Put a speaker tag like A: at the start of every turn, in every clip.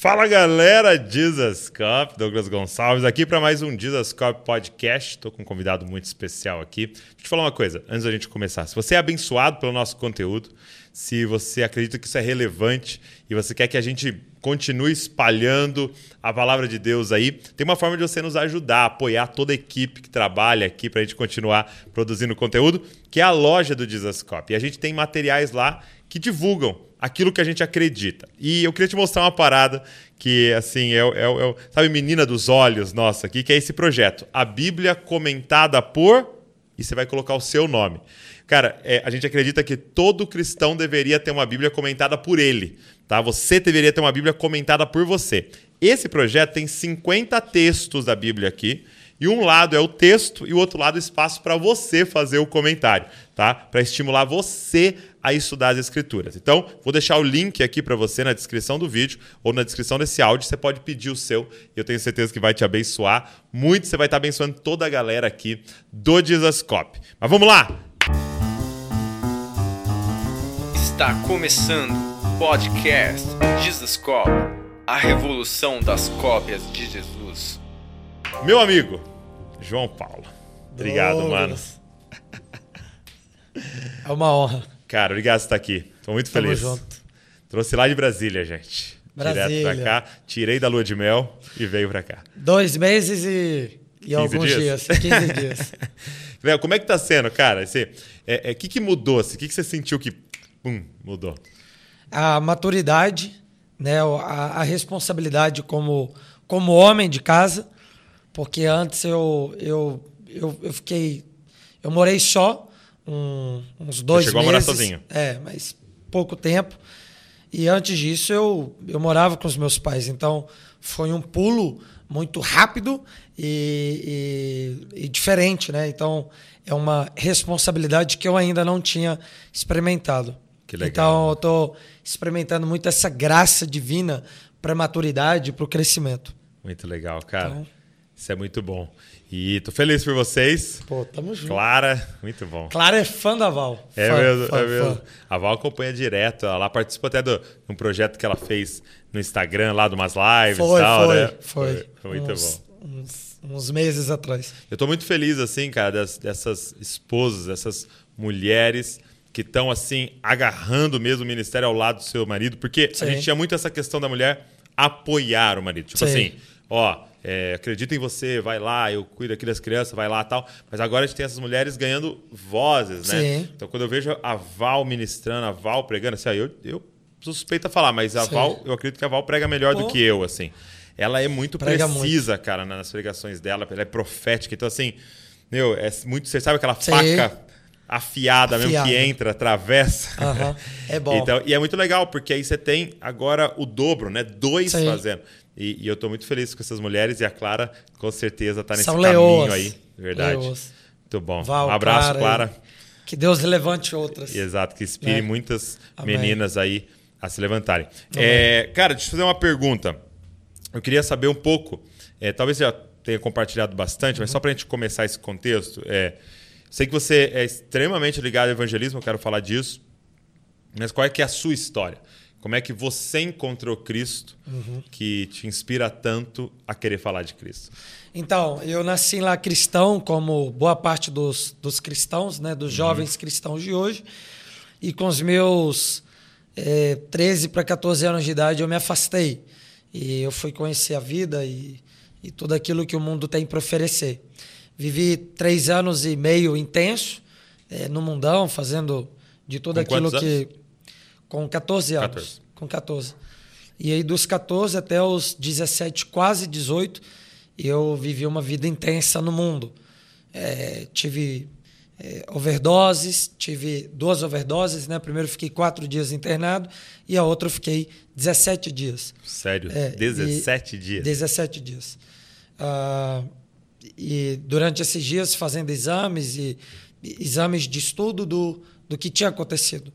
A: Fala galera, Jesus Cup, Douglas Gonçalves aqui para mais um Jesus Cup Podcast. Estou com um convidado muito especial aqui. Deixa eu te falar uma coisa, antes da gente começar. Se você é abençoado pelo nosso conteúdo, se você acredita que isso é relevante e você quer que a gente continue espalhando a palavra de Deus aí, tem uma forma de você nos ajudar, apoiar toda a equipe que trabalha aqui para a gente continuar produzindo conteúdo, que é a loja do Jesus Cup. E a gente tem materiais lá que divulgam aquilo que a gente acredita. E eu queria te mostrar uma parada que, assim, é, é, é sabe, menina dos olhos nossa aqui, que é esse projeto. A Bíblia comentada por. E você vai colocar o seu nome. Cara, é, a gente acredita que todo cristão deveria ter uma Bíblia comentada por ele. Tá? Você deveria ter uma Bíblia comentada por você. Esse projeto tem 50 textos da Bíblia aqui. E um lado é o texto e o outro lado o espaço para você fazer o comentário, tá? Para estimular você a estudar as escrituras. Então, vou deixar o link aqui para você na descrição do vídeo ou na descrição desse áudio. Você pode pedir o seu e eu tenho certeza que vai te abençoar muito. Você vai estar abençoando toda a galera aqui do Dizascope. Mas vamos lá!
B: Está começando o podcast Dizascope, a revolução das cópias de Jesus.
A: Meu amigo, João Paulo. Obrigado, mano.
C: É uma honra.
A: Cara, obrigado por estar aqui. Tô muito
C: Tamo
A: feliz.
C: junto.
A: Trouxe lá de Brasília, gente.
C: Brasília.
A: Direto pra cá. Tirei da lua de mel e veio pra cá.
C: Dois meses e, e alguns
A: dias?
C: dias. 15 dias.
A: Léo, como é que tá sendo, cara? O é, é, que, que mudou? O assim? que, que você sentiu que pum, mudou?
C: A maturidade, né? a, a responsabilidade como, como homem de casa, porque antes eu, eu, eu, eu fiquei. Eu morei só um, uns dois
A: Você chegou
C: meses.
A: a morar sozinho?
C: É, mas pouco tempo. E antes disso eu, eu morava com os meus pais. Então foi um pulo muito rápido e, e, e, diferente, né? Então é uma responsabilidade que eu ainda não tinha experimentado.
A: Que legal.
C: Então eu estou experimentando muito essa graça divina para a maturidade, para o crescimento.
A: Muito legal, cara. Então, Isso é muito bom. E tô feliz por vocês.
C: Pô, tamo junto.
A: Clara, muito bom.
C: Clara é fã da Val.
A: É
C: fã,
A: mesmo,
C: fã,
A: é mesmo.
C: Fã.
A: A Val acompanha direto. Ela participa até de um projeto que ela fez no Instagram, lá de umas lives
C: foi,
A: e tal,
C: foi,
A: né?
C: Foi,
A: foi. Foi muito
C: uns,
A: bom.
C: Uns, uns, meses atrás.
A: Eu tô muito feliz, assim, cara, das, dessas esposas, dessas mulheres que estão, assim, agarrando mesmo o ministério ao lado do seu marido, porque Sim. a gente tinha muito essa questão da mulher apoiar o marido. Tipo Sim. assim, ó é, acredito em você, vai lá, eu cuido aqui das crianças, vai lá tal. Mas agora a gente tem essas mulheres ganhando vozes, né?
C: Sim.
A: Então quando eu vejo a Val ministrando, a Val pregando, assim, eu, eu suspeito falar, mas a Sim. Val, eu acredito que a Val prega melhor Pô. do que eu, assim. Ela é muito prega precisa, muito. cara, nas pregações dela, ela é profética. Então, assim, meu, é muito. Você sabe aquela Sim. faca afiada, afiada, mesmo que entra, atravessa.
C: Uhum. É bom.
A: Então, e é muito legal, porque aí você tem agora o dobro, né? Dois Sim. fazendo. E, e eu estou muito feliz com essas mulheres e a Clara com certeza está nesse
C: São
A: caminho
C: leoas.
A: aí. Verdade.
C: Leoas.
A: Muito bom.
C: Val,
A: um abraço,
C: Clara.
A: Clara.
C: Que Deus levante outras.
A: Exato, que inspire
C: É.
A: muitas
C: Amém.
A: meninas aí a se levantarem. É, cara, deixa eu fazer uma pergunta. Eu queria saber um pouco, é, talvez já tenha compartilhado bastante, mas só para a gente começar esse contexto, é, sei que você é extremamente ligado ao evangelismo, eu quero falar disso, mas qual é que é a sua história? Como é que você encontrou Cristo que te inspira tanto a querer falar de Cristo?
C: Então, eu nasci lá cristão, como boa parte dos, dos cristãos, né, dos jovens cristãos de hoje. E com os meus é, 13 para 14 anos de idade, eu me afastei. E eu fui conhecer a vida e, e tudo aquilo que o mundo tem para oferecer. Vivi três anos e meio intenso é, no mundão, fazendo de tudo
A: Com
C: aquilo que. Com 14 anos.
A: 14.
C: Com 14. E aí, dos 14 até os 17, quase 18, eu vivi uma vida intensa no mundo. É, tive é, overdoses, tive duas overdoses, né? Primeiro fiquei quatro dias internado e a outra eu fiquei 17 dias.
A: Sério?
C: É,
A: 17
C: e-
A: dias?
C: 17 dias. Ah, e durante esses dias fazendo exames e exames de estudo do, do que tinha acontecido.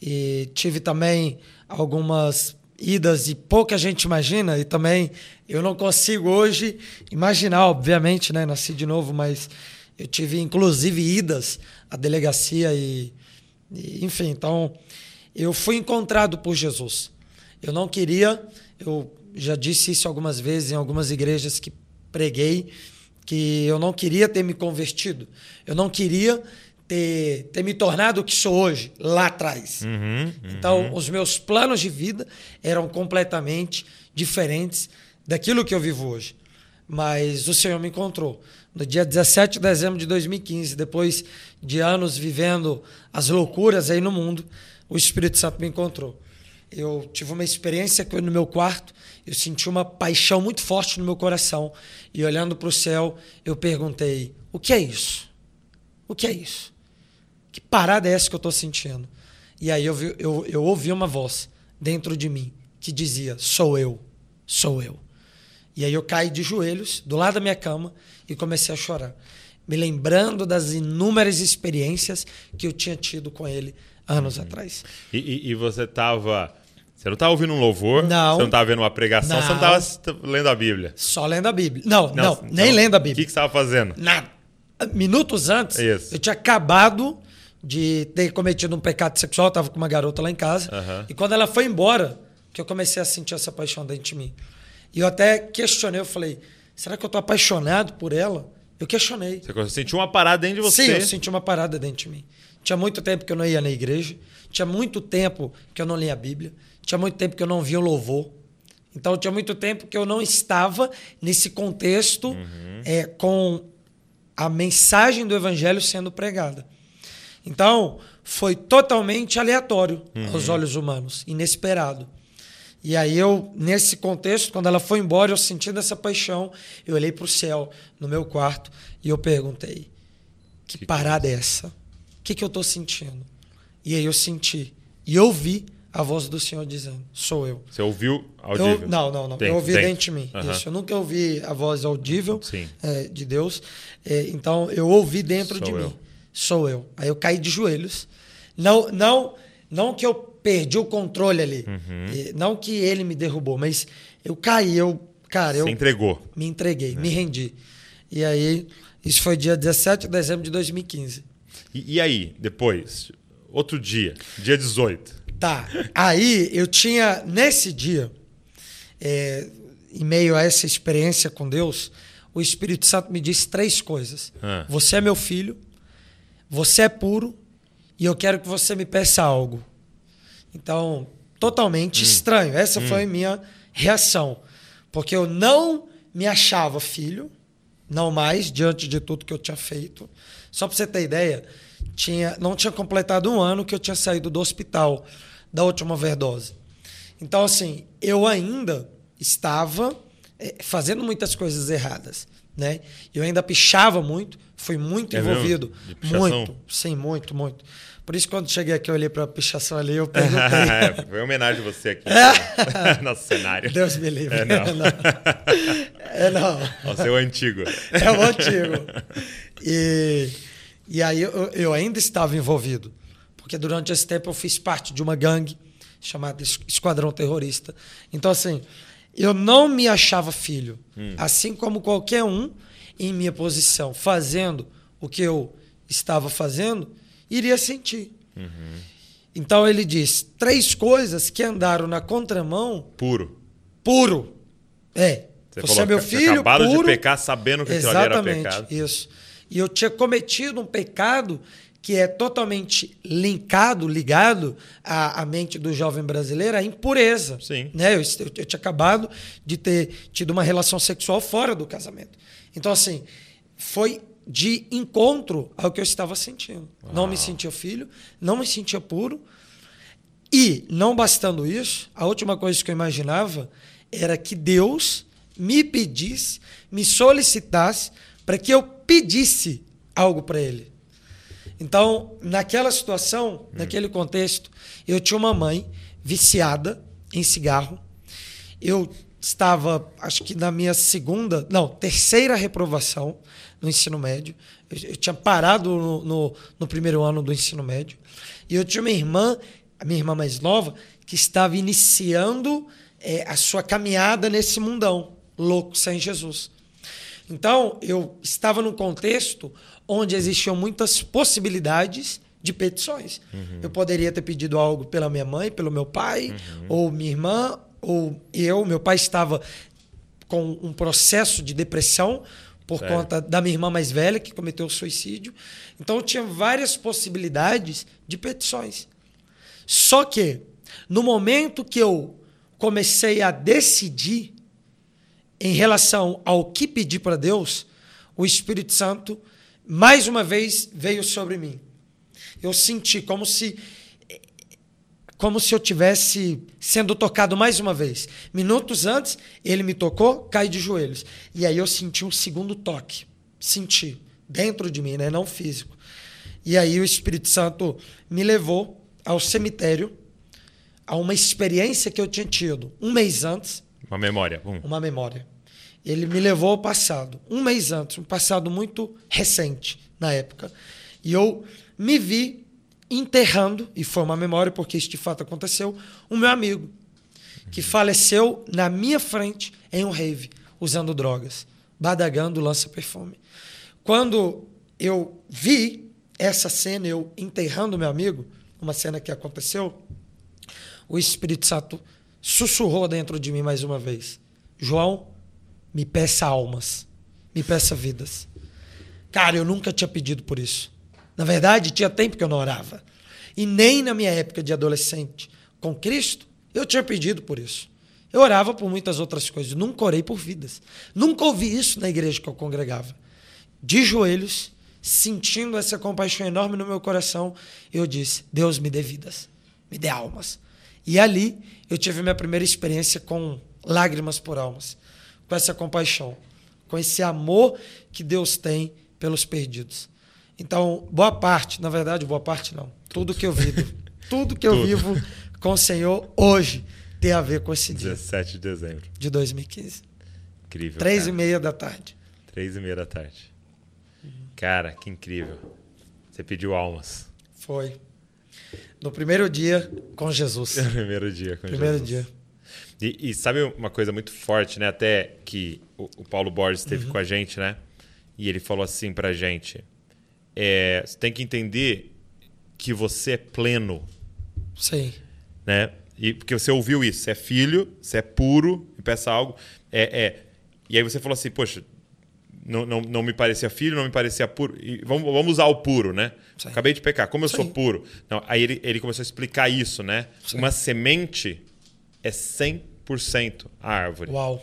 C: E tive também algumas idas e pouca gente imagina e também eu não consigo hoje imaginar, obviamente, né, nasci de novo, mas eu tive inclusive idas à delegacia e, e enfim, então eu fui encontrado por Jesus. Eu não queria Eu já disse isso algumas vezes em algumas igrejas que preguei, que eu não queria ter me convertido. Eu não queria ter, ter me tornado o que sou hoje, lá atrás.
A: Uhum, uhum.
C: Então, os meus planos de vida eram completamente diferentes daquilo que eu vivo hoje. Mas o Senhor me encontrou. No dia 17 de dezembro de 2015, depois de anos vivendo as loucuras aí no mundo, o Espírito Santo me encontrou. Eu tive uma experiência no meu quarto, eu senti uma paixão muito forte no meu coração. E olhando para o céu, eu perguntei: o que é isso? O que é isso? Que parada é essa que eu estou sentindo? E aí eu, vi, eu, eu ouvi uma voz dentro de mim que dizia: sou eu, sou eu. E aí eu caí de joelhos do lado da minha cama e comecei a chorar, me lembrando das inúmeras experiências que eu tinha tido com ele anos uhum. atrás.
A: E, e, e você estava. Você não estava ouvindo um louvor?
C: Não.
A: Você não estava vendo uma pregação? Não. Você não estava lendo a Bíblia?
C: Só lendo a Bíblia. Não, não, não então, nem lendo a Bíblia. O
A: que, que você estava fazendo?
C: Nada. Minutos antes,
A: Isso.
C: eu tinha acabado de ter cometido um pecado sexual, estava com uma garota lá em casa.
A: Uhum.
C: E quando ela foi embora, que eu comecei a sentir essa paixão dentro de mim. E eu até questionei, eu falei, será que eu estou apaixonado por ela? Eu questionei.
A: Você sentiu uma parada dentro de você?
C: Sim, eu senti uma parada dentro de mim. Tinha muito tempo que eu não ia na igreja, tinha muito tempo que eu não lia a Bíblia, tinha muito tempo que eu não via o louvor. Então, tinha muito tempo que eu não estava nesse contexto uhum. é, com a mensagem do evangelho sendo pregada. Então, foi totalmente aleatório uhum. aos olhos humanos, inesperado. E aí eu, nesse contexto, quando ela foi embora, eu sentindo essa paixão, eu olhei para o céu no meu quarto e eu perguntei: que, que parada é essa? O que, que eu estou sentindo? E aí eu senti e ouvi a voz do Senhor dizendo: Sou eu.
A: Você ouviu audível?
C: Eu, não, não, não. Eu ouvi dentro, dentro de mim. Uhum. Isso. Eu nunca ouvi a voz audível é, de Deus. É, então eu ouvi dentro Sou de eu. mim: Sou eu. Aí eu caí de joelhos. Não, não, não que eu perdi o controle ali. Uhum. Não que ele me derrubou, mas eu caí, eu, cara, eu.
A: Você entregou.
C: Me entreguei, é. me rendi. E aí, isso foi dia 17 de dezembro de 2015.
A: E, e aí, depois? Outro dia, dia 18.
C: Tá. Aí eu tinha, nesse dia, é, em meio a essa experiência com Deus, o Espírito Santo me disse três coisas.
A: Ah.
C: Você é meu filho, você é puro e eu quero que você me peça algo. Então, totalmente hum. estranho. Essa hum. foi a minha reação. Porque eu não me achava filho, não mais, diante de tudo que eu tinha feito. Só para você ter ideia, tinha, não tinha completado um ano que eu tinha saído do hospital da última overdose. Então, assim, eu ainda estava é, fazendo muitas coisas erradas. Né? Eu ainda pichava muito, fui muito é envolvido. Muito, sim, muito, muito. Por isso, quando cheguei aqui, eu olhei para a pichação ali eu perguntei.
A: é, foi homenagem a você aqui no nosso cenário.
C: Deus me livre.
A: É, não. não.
C: É, não.
A: O seu antigo.
C: É o antigo. E, e aí eu, eu ainda estava envolvido. Porque durante esse tempo eu fiz parte de uma gangue chamada Esquadrão Terrorista. Então, assim, eu não me achava filho. Hum. Assim como qualquer um em minha posição, fazendo o que eu estava fazendo, iria sentir.
A: Uhum.
C: Então ele diz três coisas que andaram na contramão.
A: Puro.
C: Puro. É. Você, você é meu filho.
A: Acabaram
C: puro.
A: de pecar sabendo que aquilo ali era pecado.
C: Isso. E eu tinha cometido um pecado que é totalmente linkado, ligado à, à mente do jovem brasileiro, a impureza.
A: Sim.
C: Né? Eu, eu, eu tinha acabado de ter tido uma relação sexual fora do casamento. Então, assim, foi de encontro ao que eu estava sentindo. Uau. Não me sentia filho, não me sentia puro. E, não bastando isso, a última coisa que eu imaginava era que Deus me pedisse, me solicitasse para que eu pedisse algo para Ele. Então, naquela situação, hum. naquele contexto, eu tinha uma mãe viciada em cigarro. Eu estava, acho que na minha segunda, não, terceira reprovação no ensino médio. Eu, eu tinha parado no, no, no, primeiro ano do ensino médio. E eu tinha uma irmã, a minha irmã mais nova, que estava iniciando é, a sua caminhada nesse mundão louco sem Jesus. Então, eu estava num contexto onde existiam muitas possibilidades de petições.
A: Uhum.
C: Eu poderia ter pedido algo pela minha mãe, pelo meu pai, uhum. ou minha irmã, ou eu, meu pai estava com um processo de depressão por conta da minha irmã mais velha que cometeu suicídio. Então eu tinha várias possibilidades de petições. Só que no momento que eu comecei a decidir em relação ao que pedir para Deus, o Espírito Santo mais uma vez veio sobre mim. Eu senti como se como se eu tivesse sendo tocado mais uma vez. Minutos antes, ele me tocou, caí de joelhos. E aí eu senti um segundo toque. Senti dentro de mim, né, não físico. E aí o Espírito Santo me levou ao cemitério a uma experiência que eu tinha tido um mês antes,
A: Uma memória. Hum.
C: uma memória. Ele me levou ao passado, um mês antes, um passado muito recente na época. E eu me vi enterrando, e foi uma memória porque de fato aconteceu, o meu amigo, que faleceu na minha frente em um rave, usando drogas, badagando lança-perfume. Quando eu vi essa cena, eu enterrando meu amigo, uma cena que aconteceu, o Espírito Santo sussurrou dentro de mim mais uma vez: João, me peça almas, me peça vidas. Cara, eu nunca tinha pedido por isso. Na verdade, tinha tempo que eu não orava. E nem na minha época de adolescente com Cristo, eu tinha pedido por isso. Eu orava por muitas outras coisas, nunca orei por vidas. Nunca ouvi isso na igreja que eu congregava. De joelhos, sentindo essa compaixão enorme no meu coração, eu disse: Deus me dê vidas, me dê almas. E ali eu tive minha primeira experiência com lágrimas por almas, com essa compaixão, com esse amor que Deus tem pelos perdidos. Então, boa parte, na verdade, boa parte não. Tudo que eu vivo, tudo que eu
A: Tudo.
C: vivo com o Senhor hoje tem a ver com esse dia
A: 17 de dezembro.
C: de 2015.
A: Incrível.
C: Três
A: cara.
C: e meia da tarde.
A: Três e meia da tarde. Cara, que incrível. Você pediu almas.
C: Foi. No primeiro dia com Jesus.
A: Primeiro dia com
C: Primeiro
A: Jesus.
C: dia.
A: E, e sabe uma coisa muito forte, né? Até que o, o Paulo Borges
C: Uhum.
A: esteve com a gente, né? E ele falou assim pra gente: é, você tem que entender que você é pleno,
C: Sim.
A: né? E porque você ouviu isso, você é filho, você é puro, e peça algo. É, é. E aí você falou assim, poxa, não, não, não me parecia filho, não me parecia puro. E vamos, vamos usar o puro, né?
C: Sim.
A: Acabei de pecar, como eu sou
C: Sim.
A: puro? Não, aí ele, ele começou a explicar isso, né?
C: Sim.
A: Uma semente é 100% árvore.
C: Uau.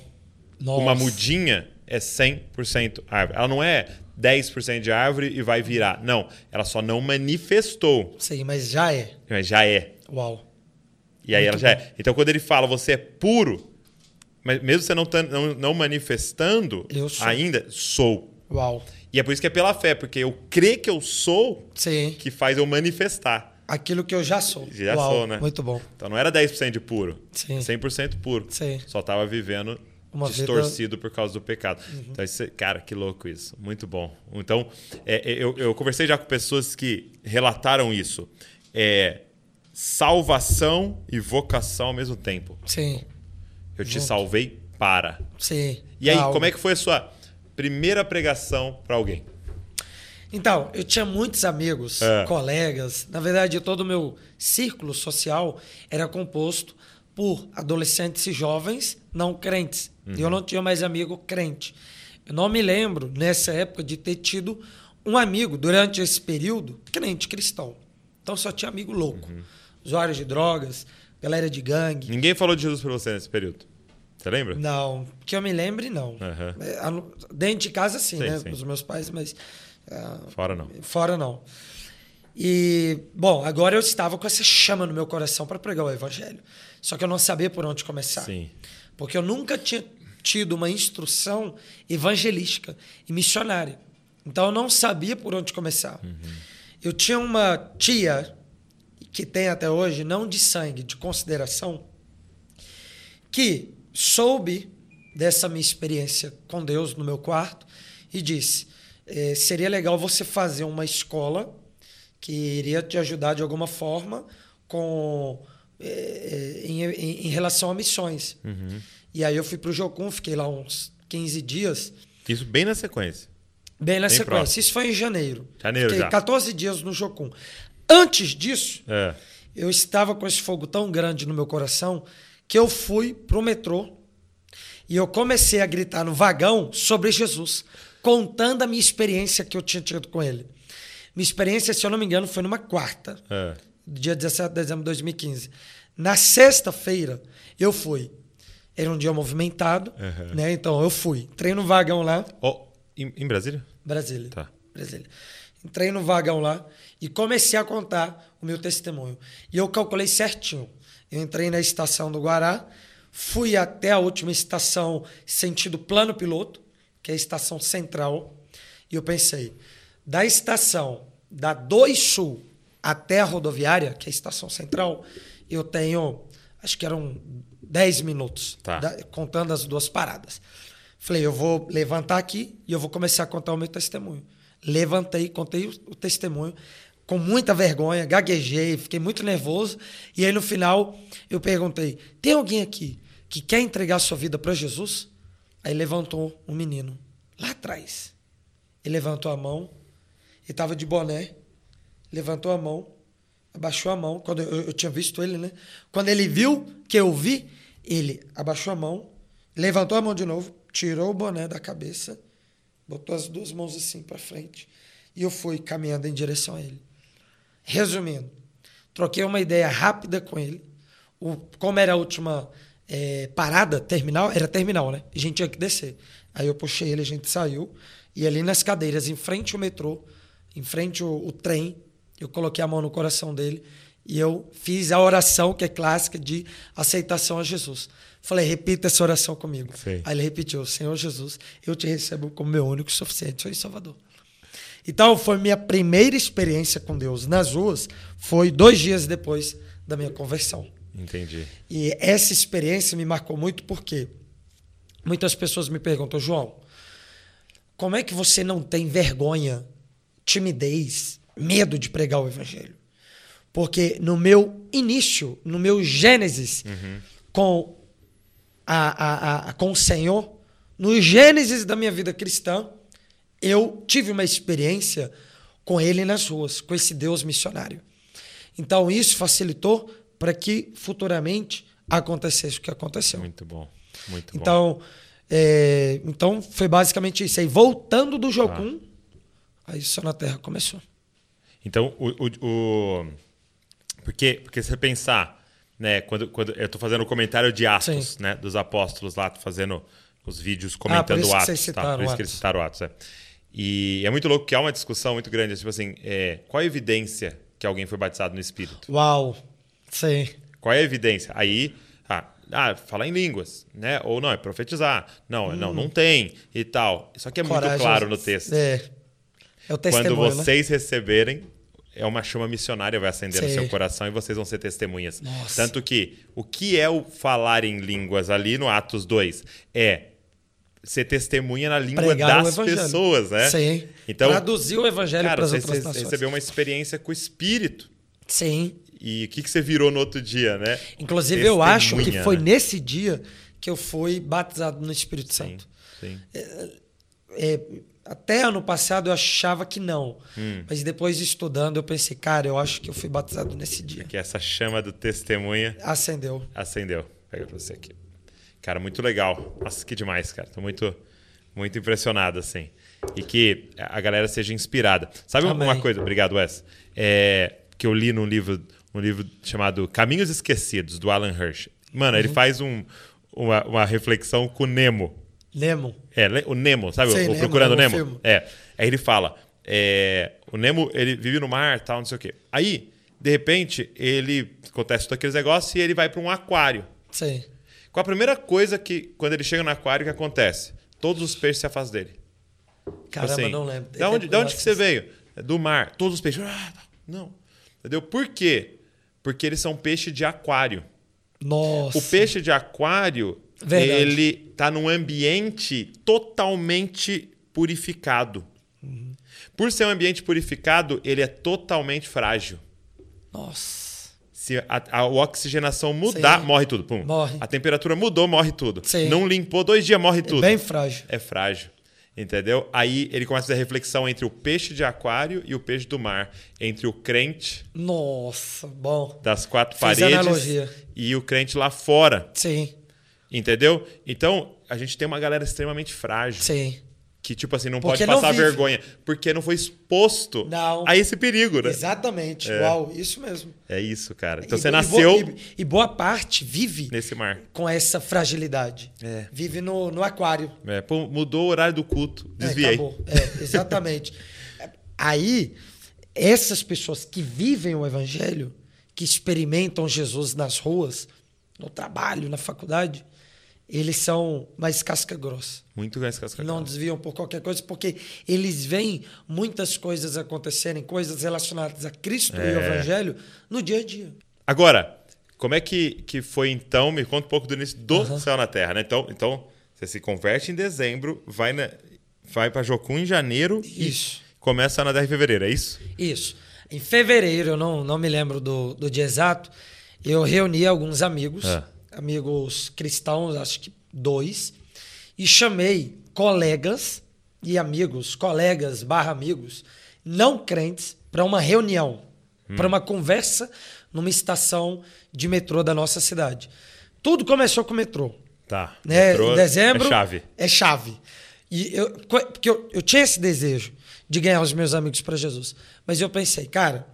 C: Nossa.
A: Uma mudinha é 100% árvore. Ela não é 10% de árvore e vai virar. Não, ela só não manifestou,
C: Sim, mas já é.
A: mas já é.
C: Uau.
A: E aí
C: Muito
A: ela já
C: bom.
A: é. Então quando ele fala você é puro, mas mesmo você não, tá- não, não manifestando
C: sou.
A: ainda, sou.
C: Uau.
A: E é por isso que é pela fé, porque eu crer que eu sou
C: Sim.
A: que faz eu manifestar.
C: Aquilo que eu já sou.
A: Já
C: Uau.
A: sou, né?
C: Muito bom.
A: Então não era 10% de puro,
C: Sim.
A: 100% puro.
C: Sim.
A: Só estava vivendo
C: Uma
A: distorcido por causa do pecado. Então, isso, é- cara, que louco isso. Muito bom. Então, é, é, eu, eu conversei já com pessoas que relataram isso. É, salvação e vocação ao mesmo tempo.
C: Sim.
A: Eu te
C: Junto.
A: salvei para.
C: Sim.
A: E aí,
C: Uau.
A: como é que foi a sua primeira pregação para alguém?
C: Então, eu tinha muitos amigos,
A: É.
C: colegas. Na verdade, todo o meu círculo social era composto por adolescentes e jovens não crentes. E eu não tinha mais amigo crente. Eu não me lembro, nessa época, de ter tido um amigo, durante esse período, crente cristão. Então, só tinha amigo louco. Usuários de drogas, galera de gangue.
A: Ninguém falou de Jesus para você nesse período. Você lembra?
C: Não, que eu me lembre, não. No- Dentro de casa, sim,
A: Sim,
C: né?
A: sim.
C: Os meus pais, mas.
A: Fora não.
C: Fora não. E, bom, agora eu estava com essa chama no meu coração para pregar o evangelho. Só que eu não sabia por onde começar.
A: Sim.
C: Porque eu nunca tinha tido uma instrução evangelística e missionária. Então eu não sabia por onde começar. Eu tinha uma tia, que tem até hoje, não de sangue, de consideração, que soube dessa minha experiência com Deus no meu quarto e disse: eh, seria legal você fazer uma escola que iria te ajudar de alguma forma com eh, em, em- em relação a missões. E aí eu fui para o Jocum, fiquei lá uns 15 dias,
A: Isso bem na sequência.
C: bem na
A: Bem
C: sequência.
A: próximo.
C: Isso foi em janeiro.
A: Janeiro
C: fiquei
A: já.
C: 14 dias no Jocum. Antes disso,
A: É.
C: eu estava com esse fogo tão grande no meu coração que eu fui pro metrô e eu comecei a gritar no vagão sobre Jesus, contando a minha experiência que eu tinha tido com ele. Minha experiência, se eu não me engano, foi numa quarta,
A: É.
C: dia 17 de dezembro de 2015. Na sexta-feira, eu fui. Era um dia movimentado,
A: Uhum.
C: né? Então eu fui. Entrei no vagão lá,
A: Ó, em, em Brasília?
C: Brasília.
A: Tá.
C: Brasília. Entrei no vagão lá e comecei a contar o meu testemunho. E eu calculei certinho. Eu entrei na estação do Guará, fui até a última estação sentido plano piloto, que é a estação central, e eu pensei, da estação da 2 Sul até a rodoviária, que é a estação central, eu tenho, acho que eram 10 minutos,
A: Tá.
C: da- contando as duas paradas. Falei, eu vou levantar aqui e eu vou começar a contar o meu testemunho. Levantei, contei o, o testemunho com muita vergonha, gaguejei, fiquei muito nervoso. E aí no final eu perguntei: tem alguém aqui que quer entregar sua vida para Jesus? Aí levantou um menino lá atrás. Ele levantou a mão, ele estava de boné, levantou a mão, abaixou a mão. Quando eu, eu tinha visto ele, né? Quando ele viu que eu vi, ele abaixou a mão, levantou a mão de novo, tirou o boné da cabeça, botou as duas mãos assim para frente e eu fui caminhando em direção a ele. Resumindo, troquei uma ideia rápida com ele. O, como era a última eh, parada, terminal, era terminal, né? A gente tinha que descer. Aí eu puxei ele, a gente saiu. E ali nas cadeiras, em frente ao metrô, em frente ao, o trem, eu coloquei a mão no coração dele e eu fiz a oração que é clássica de aceitação a Jesus. Falei, repita essa oração comigo.
A: Sei.
C: Aí ele repetiu: Senhor Jesus, eu te recebo como meu único e suficiente Senhor e Salvador. Então, foi minha primeira experiência com Deus nas ruas, foi dois dias depois da minha conversão.
A: Entendi.
C: E essa experiência me marcou muito porque muitas pessoas me perguntam, João, como é que você não tem vergonha, timidez, medo de pregar o evangelho? Porque no meu início, no meu gênesis com, a, a, a- com o Senhor, no gênesis da minha vida cristã, eu tive uma experiência com ele nas ruas, com esse Deus missionário. Então isso facilitou para que futuramente acontecesse o que aconteceu.
A: Muito bom. Muito bom.
C: Então, é, então foi basicamente isso. Aí voltando do Jocum, aí o Céu na Terra começou.
A: Então, o. o, o- porque, porque se você pensar, né, quando, quando eu tô fazendo o comentário de Atos,
C: Sim.
A: né, dos apóstolos lá, tô fazendo os vídeos
C: Ah,
A: comentando
C: que
A: Atos. tá? Por isso que eles
C: Atos.
A: citaram Atos, é. E é muito louco que há uma discussão muito grande, tipo assim, é, qual a evidência que alguém foi batizado no Espírito?
C: Uau! Sim.
A: Qual é a evidência? Aí, ah, ah, falar em línguas, né? Ou não, é profetizar. Não, não, não tem e tal. Só que é muito
C: Coragem.
A: claro no texto.
C: É. É o
A: Quando
C: testemunho, né?
A: vocês receberem, é uma chama missionária vai acender no
C: Sim.
A: seu coração e vocês vão ser testemunhas.
C: Nossa.
A: Tanto que o que é o falar em línguas ali no Atos 2 é ser testemunha na língua
C: Pregar
A: das pessoas, né?
C: Sim.
A: Então,
C: Traduzir o evangelho para as outras
A: você
C: nações.
A: recebeu uma experiência com o Espírito.
C: Sim.
A: E o que, que você virou no outro dia, né?
C: Inclusive, eu acho que
A: Testemunha,
C: foi
A: né?
C: nesse dia que eu fui batizado no Espírito Santo.
A: sim.
C: É, até ano passado eu achava que não.
A: Hum.
C: Mas depois estudando, eu pensei, cara, eu acho que eu fui batizado nesse dia.
A: Que essa chama do testemunha
C: Acendeu.
A: acendeu. Pega pra você aqui. Cara, muito legal. Nossa, que demais, cara. Tô muito, muito impressionado, assim. E que a galera seja inspirada. Sabe
C: Amém.
A: uma coisa? Obrigado, Wes. É, que eu li num livro, um livro chamado Caminhos Esquecidos, do Alan Hirsch. Mano,
C: Uhum.
A: ele faz um, uma, uma reflexão com o Nemo.
C: Nemo.
A: É, o Nemo, sabe?
C: Sei,
A: o
C: Nemo,
A: Procurando
C: Nemo,
A: Nemo.
C: filme.
A: É. Aí ele fala: é, o Nemo, ele vive no mar, tal, não sei o quê. Aí, de repente, ele acontece todos aqueles negócios e ele vai para um aquário.
C: Sim.
A: Qual a primeira coisa que, quando ele chega no aquário, que acontece? Todos os peixes se afastam dele. Tipo
C: Caramba,
A: assim,
C: não lembro.
A: Da onde, da onde que você veio? É Do mar. Todos os peixes. Ah, não. Entendeu? Por quê? Porque eles são peixe de aquário.
C: Nossa.
A: O peixe de aquário,
C: Verdade.
A: ele tá num ambiente totalmente purificado.
C: Uhum.
A: Por ser um ambiente purificado, ele é totalmente frágil.
C: Nossa.
A: Se a, a oxigenação mudar,
C: Sim.
A: morre tudo. Pum.
C: Morre.
A: A temperatura mudou, morre tudo.
C: Sim.
A: Não limpou dois dias, morre tudo.
C: Bem frágil.
A: É frágil. Entendeu? Aí ele começa a fazer a reflexão entre o peixe de aquário e o peixe do mar. Entre o crente
C: Nossa, bom.
A: das quatro
C: Fez
A: paredes
C: analogia.
A: e o crente lá fora.
C: Sim,
A: Entendeu? Então, a gente tem uma galera extremamente frágil.
C: sim.
A: Que, tipo assim, não
C: Porque
A: pode
C: não
A: passar
C: vive.
A: vergonha. Porque não foi exposto
C: Não.
A: a esse perigo, né?
C: Exatamente. Uau, isso mesmo.
A: É isso, cara. Então
C: E
A: você nasceu
C: e, e boa parte vive
A: nesse mar.
C: com essa fragilidade.
A: É.
C: Vive no, no aquário.
A: É, pô, mudou o horário do culto.
C: É,
A: Desviei.
C: É, exatamente. Aí, essas pessoas que vivem o evangelho, que experimentam Jesus nas ruas, no trabalho, na faculdade, eles são mais casca grossa.
A: Muito mais casca
C: Não desviam por qualquer coisa, porque eles veem muitas coisas acontecerem, coisas relacionadas a Cristo e
A: É.
C: o evangelho, no dia a dia.
A: Agora, como é que, que foi então? Me conta um pouco do início do
C: Aham.
A: Céu na Terra, né? Então, então você se converte em dezembro, vai, na, vai para Jocum em janeiro
C: Isso.
A: e começa na Terra em fevereiro, é isso?
C: Isso. Em fevereiro, eu não, não me lembro do, do dia exato, eu reuni alguns amigos,
A: É.
C: amigos cristãos, acho que dois, e chamei colegas e amigos, colegas barra amigos, não crentes, para uma reunião, para uma conversa numa estação de metrô da nossa cidade. Tudo começou com o metrô
A: Tá.
C: né?
A: Metrô
C: em dezembro.
A: É chave.
C: É chave. E eu, porque eu, eu tinha esse desejo de ganhar os meus amigos para Jesus. Mas eu pensei, cara,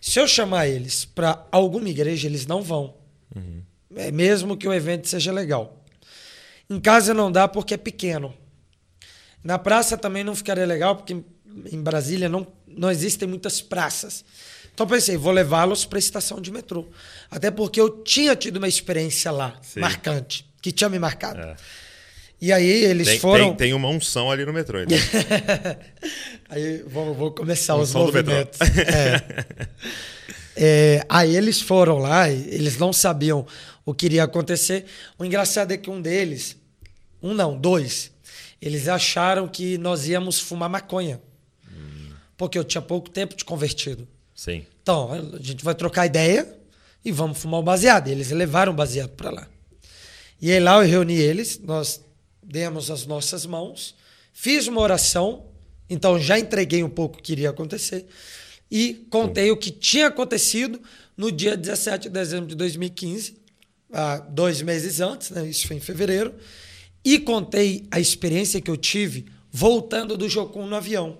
C: se eu chamar eles para alguma igreja, eles não vão. É, mesmo que o evento seja legal. Em casa não dá porque é pequeno. Na praça também não ficaria legal, porque em Brasília não, não existem muitas praças. Então pensei, vou levá-los para a estação de metrô. Até porque eu tinha tido uma experiência lá,
A: Sim.
C: marcante, que tinha me marcado.
A: É.
C: E aí eles
A: Tem,
C: foram.
A: tem, tem uma unção ali no metrô. Então.
C: aí vou, vou começar
A: Um
C: os movimentos. É. É, aí eles foram lá, e eles não sabiam o que iria acontecer. O engraçado é que um deles, um não, dois, eles acharam que nós íamos fumar maconha. Porque eu tinha pouco tempo de convertido.
A: Sim.
C: Então, a gente vai trocar ideia e vamos fumar o baseado. E eles levaram o baseado para lá. E aí lá eu reuni eles, nós demos as nossas mãos, fiz uma oração, então já entreguei um pouco o que iria acontecer e contei o que tinha acontecido no dia 17 de dezembro de 2015, há dois meses antes, né? isso foi em fevereiro, e contei a experiência que eu tive voltando do Jocum no avião.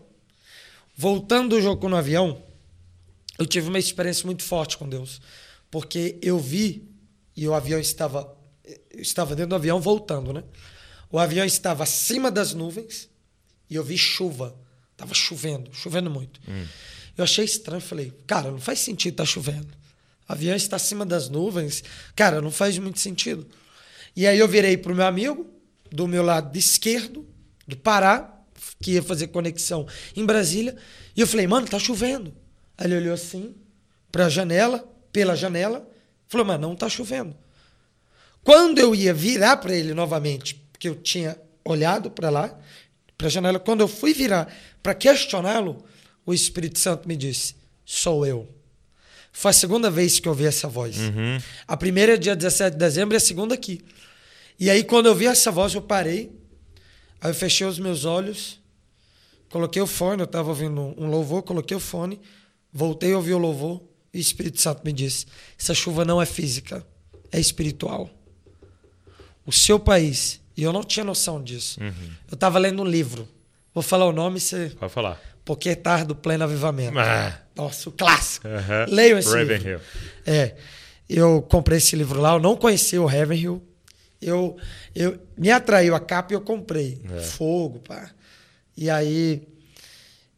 C: Voltando do Jocum no avião, eu tive uma experiência muito forte com Deus. Porque eu vi, e o avião estava. Eu estava dentro do avião voltando, né? O avião estava acima das nuvens e eu vi chuva. Tava chovendo, chovendo muito. Eu achei estranho, falei, cara, não faz sentido estar chovendo. O avião está acima das nuvens. Cara, não faz muito sentido. E aí eu virei pro meu amigo, do meu lado esquerdo, do Pará, que ia fazer conexão em Brasília, e eu falei, mano, tá chovendo. Aí ele olhou assim, pra janela, pela janela, falou, mas não tá chovendo. Quando eu ia virar para ele novamente, porque eu tinha olhado para lá, para a janela, quando eu fui virar para questioná-lo, o Espírito Santo me disse: Sou eu. Foi a segunda vez que eu ouvi essa voz. A primeira é dia 17 de dezembro e a segunda aqui. E aí, quando eu vi essa voz, eu parei, aí eu fechei os meus olhos, coloquei o fone, eu estava ouvindo um louvor, coloquei o fone, voltei a ouvir o louvor e o Espírito Santo me disse: essa chuva não é física, é espiritual. O seu país, e eu não tinha noção disso. Eu estava lendo um livro. Vou falar o nome, você.
A: Pode falar.
C: Porque tarde pleno avivamento.
A: Ah.
C: Nossa, o clássico.
A: Aham.
C: Leiam esse
A: Ravenhill.
C: livro. É. Eu comprei esse livro lá, eu não conhecia o Ravenhill. Eu, eu me atraiu a capa e eu comprei.
A: É.
C: Fogo, pá. E aí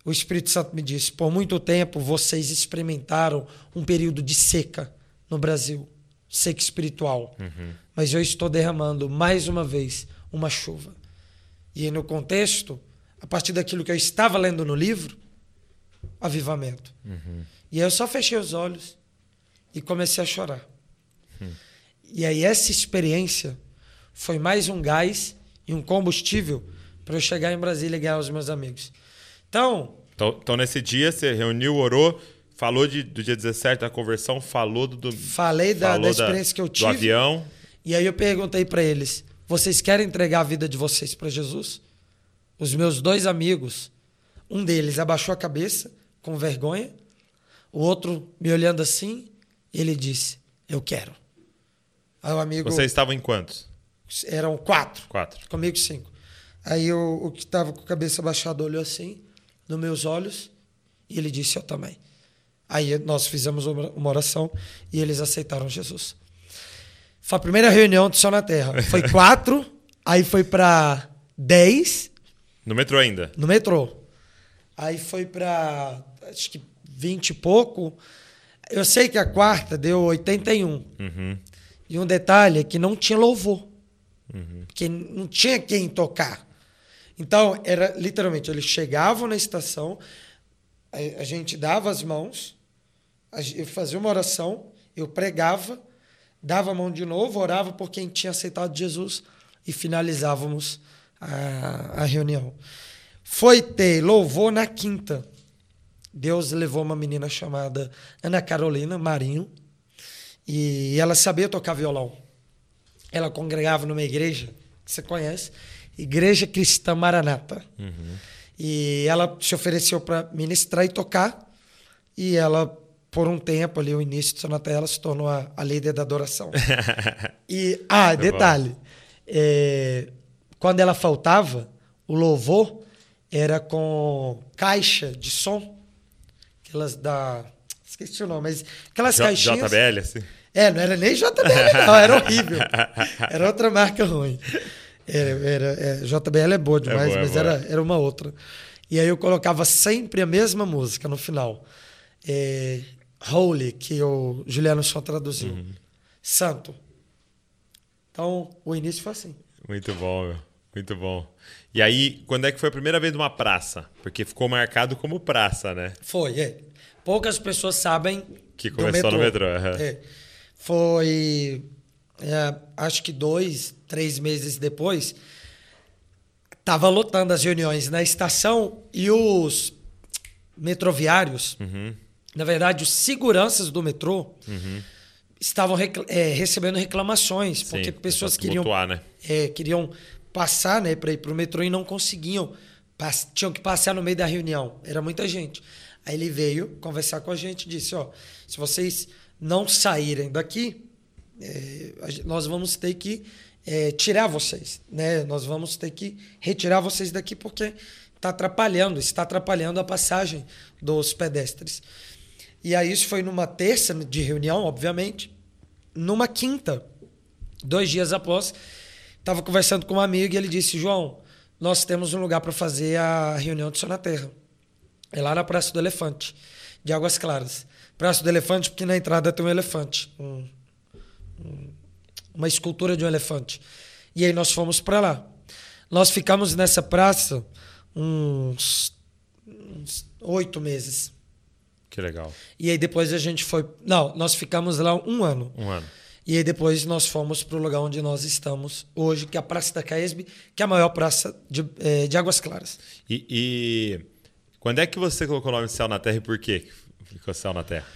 C: o Espírito Santo me disse: por muito tempo vocês experimentaram um período de seca no Brasil, seca espiritual. Mas eu estou derramando mais uma vez uma chuva. E no contexto, a partir daquilo que eu estava lendo no livro, avivamento. E aí eu só fechei os olhos e comecei a chorar. E aí essa experiência foi mais um gás e um combustível para eu chegar em Brasília e ganhar os meus amigos. Então,
A: Então, então, nesse dia, você reuniu, orou, falou de, do dia 17 da conversão, falou do. do
C: falei da,
A: falou
C: da experiência que eu
A: Do
C: tive.
A: avião.
C: E aí eu perguntei para eles: vocês querem entregar a vida de vocês para Jesus? os meus dois amigos, um deles abaixou a cabeça com vergonha, o outro me olhando assim, ele disse: Eu quero. Aí o amigo.
A: Vocês estavam em quantos?
C: Eram quatro.
A: Quatro.
C: Comigo cinco. Aí o, o que estava com a cabeça abaixada olhou assim, nos meus olhos, e ele disse: Eu também. Aí nós fizemos uma uma oração e eles aceitaram Jesus. Foi a primeira reunião do Céu na Terra. Foi quatro, aí foi para dez
A: No metrô ainda.
C: no metrô. Aí foi para acho que 20 e pouco. Eu sei que a quarta deu 81.
A: Uhum.
C: E um detalhe é que não tinha louvor. Porque não tinha quem tocar. Então, era literalmente, eles chegavam na estação, a, a gente dava as mãos, a eu fazia uma oração, eu pregava, dava a mão de novo, orava por quem tinha aceitado Jesus e finalizávamos a, a reunião. Foi ter louvor na quinta. Deus levou uma menina chamada Ana Carolina Marinho e ela sabia tocar violão. Ela congregava numa igreja que você conhece, Igreja Cristã Maranata. E ela se ofereceu para ministrar e tocar. E ela, por um tempo ali, o início do Sonata, ela se tornou a, a líder da adoração. e, ah,
A: Muito
C: detalhe. é, quando ela faltava, o louvor era com caixa de som. Aquelas da. Esqueci o nome, mas aquelas
A: J-
C: caixinhas.
A: JBL, assim.
C: É, não era nem JBL, não, era horrível. Era outra marca ruim. Era, era, é, JBL é boa demais,
A: boa, é
C: mas
A: boa.
C: Era, era uma outra. E aí eu colocava sempre a mesma música no final. É, Holy, que o Juliano só traduziu.
A: Uhum.
C: Santo. Então, o início foi assim.
A: Muito bom, meu. Muito bom. E aí, quando é que foi a primeira vez numa praça? Porque ficou marcado como praça, né?
C: Foi, é. Poucas pessoas sabem
A: Que começou no metrô, aham.
C: É. Foi, é, acho que dois, três meses depois, tava lotando as reuniões na estação e os metroviários,
A: Uhum.
C: na verdade, os seguranças do metrô, estavam recla- é, recebendo reclamações, porque
A: Sim,
C: pessoas
A: pra
C: queriam
A: tumultuar, né?
C: é, queriam passar né, para ir para o metrô e não conseguiam. Pass- tinham que passar no meio da reunião. Era muita gente. Aí ele veio conversar com a gente e disse: ó, se vocês não saírem daqui, é, nós vamos ter que é, tirar vocês. Né? Nós vamos ter que retirar vocês daqui porque está atrapalhando, está atrapalhando a passagem dos pedestres. E aí isso foi numa terça de reunião, obviamente. Numa quinta, dois dias após, estava conversando com um amigo e ele disse: João, nós temos um lugar para fazer a reunião Sol na Terra. É lá na Praça do Elefante, de Águas Claras. Praça do Elefante, porque na entrada tem um elefante, um- um- uma escultura de um elefante. E aí nós fomos para lá. Nós ficamos nessa praça uns, uns oito meses.
A: Que legal.
C: E aí depois a gente foi. Não, nós ficamos lá um ano.
A: Um ano.
C: E aí depois nós fomos para o lugar onde nós estamos hoje, que é a Praça da Caesb, que é a maior praça de, eh, de Águas Claras.
A: E, e quando é que você colocou o nome Céu na Terra e por quê que ficou Céu na Terra?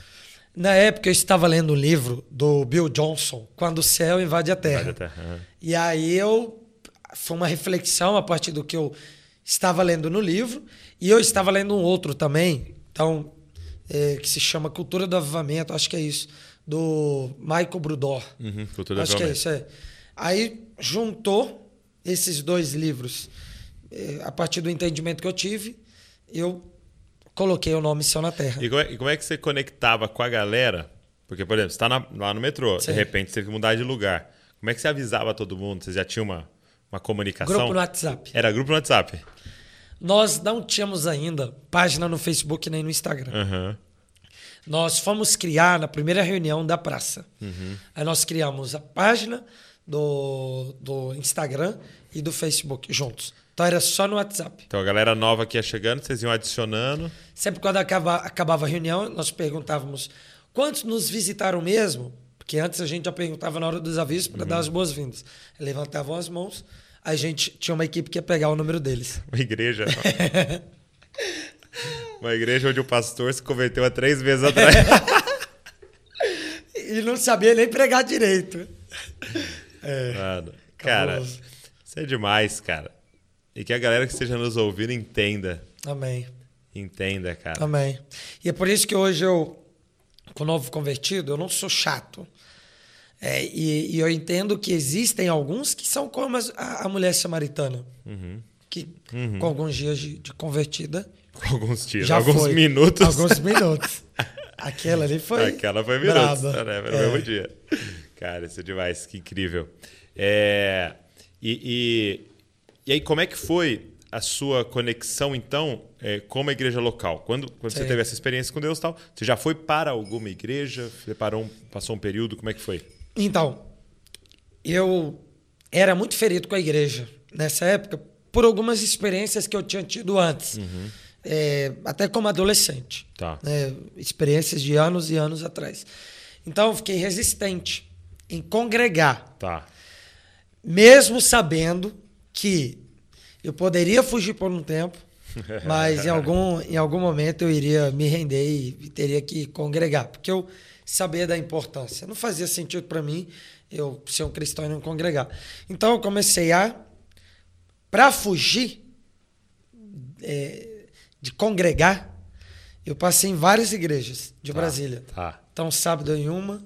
C: Na época eu estava lendo um livro do Bill Johnson, Quando o Céu Invade a Terra.
A: Invade a Terra, aham.
C: E aí eu. Foi uma reflexão a partir do que eu estava lendo no livro. E eu estava lendo um outro também, então, eh, que se chama Cultura do Avivamento, acho que é isso, do Michael Brudor.
A: Uhum, Cultura do
C: Acho que é
A: Avivamento.
C: isso, é. Aí juntou esses dois livros. eh, A partir do entendimento que eu tive, eu coloquei o nome Céu na Terra.
A: E como, é, e como é que você conectava com a galera? Porque, por exemplo, você está lá no metrô,
C: Sim.
A: de repente você teve que mudar de lugar. Como é que você avisava todo mundo? Você já tinha uma, uma comunicação?
C: Grupo no WhatsApp.
A: Era grupo no WhatsApp.
C: Nós não tínhamos ainda página no Facebook nem no Instagram.
A: Aham.
C: Nós fomos criar na primeira reunião da praça. Aí nós criamos a página do, do Instagram e do Facebook juntos. Então era só no WhatsApp.
A: Então a galera nova que ia chegando, vocês iam adicionando.
C: Sempre quando acaba, acabava a reunião, nós perguntávamos quantos nos visitaram mesmo? Porque antes a gente já perguntava na hora dos avisos para dar as boas-vindas. Levantavam as mãos, a gente tinha uma equipe que ia pegar o número deles.
A: Uma igreja. uma igreja onde o pastor se converteu há três meses atrás.
C: E não sabia nem pregar direito.
A: Mano, cara, isso é demais, cara. E que a galera que esteja nos ouvindo entenda.
C: Amém.
A: Entenda, cara.
C: Amém. E é por isso que hoje eu, com o novo convertido, eu não sou chato. É, e, e eu entendo que existem alguns que são como a, a mulher samaritana,
A: Uhum.
C: que com alguns dias de, de convertida
A: Com alguns dias, alguns
C: foi.
A: minutos.
C: Alguns minutos. Aquela ali foi.
A: Aquela foi minutos,
C: braba.
A: né?
C: É.
A: mesmo dia. Cara, isso é demais, que incrível. É, e, e, aí, como é que foi a sua conexão, então, é, com a igreja local? Quando, quando você teve essa experiência com Deus e tal, você já foi para alguma igreja? Você parou um- passou um período? Como é que foi?
C: Então, eu era muito ferido com a igreja nessa época por algumas experiências que eu tinha tido antes, É, até como adolescente.
A: Tá.
C: né? Experiências de anos e anos atrás. Então, eu fiquei resistente em congregar,
A: Tá.
C: mesmo sabendo que eu poderia fugir por um tempo, mas em algum, em algum momento eu iria me render e, teria que congregar, porque eu sabia da importância. Não fazia sentido para mim eu ser um cristão e não congregar. Então eu comecei a, para fugir é, de congregar, eu passei em várias igrejas de Brasília.
A: Tá.
C: Então, sábado em uma.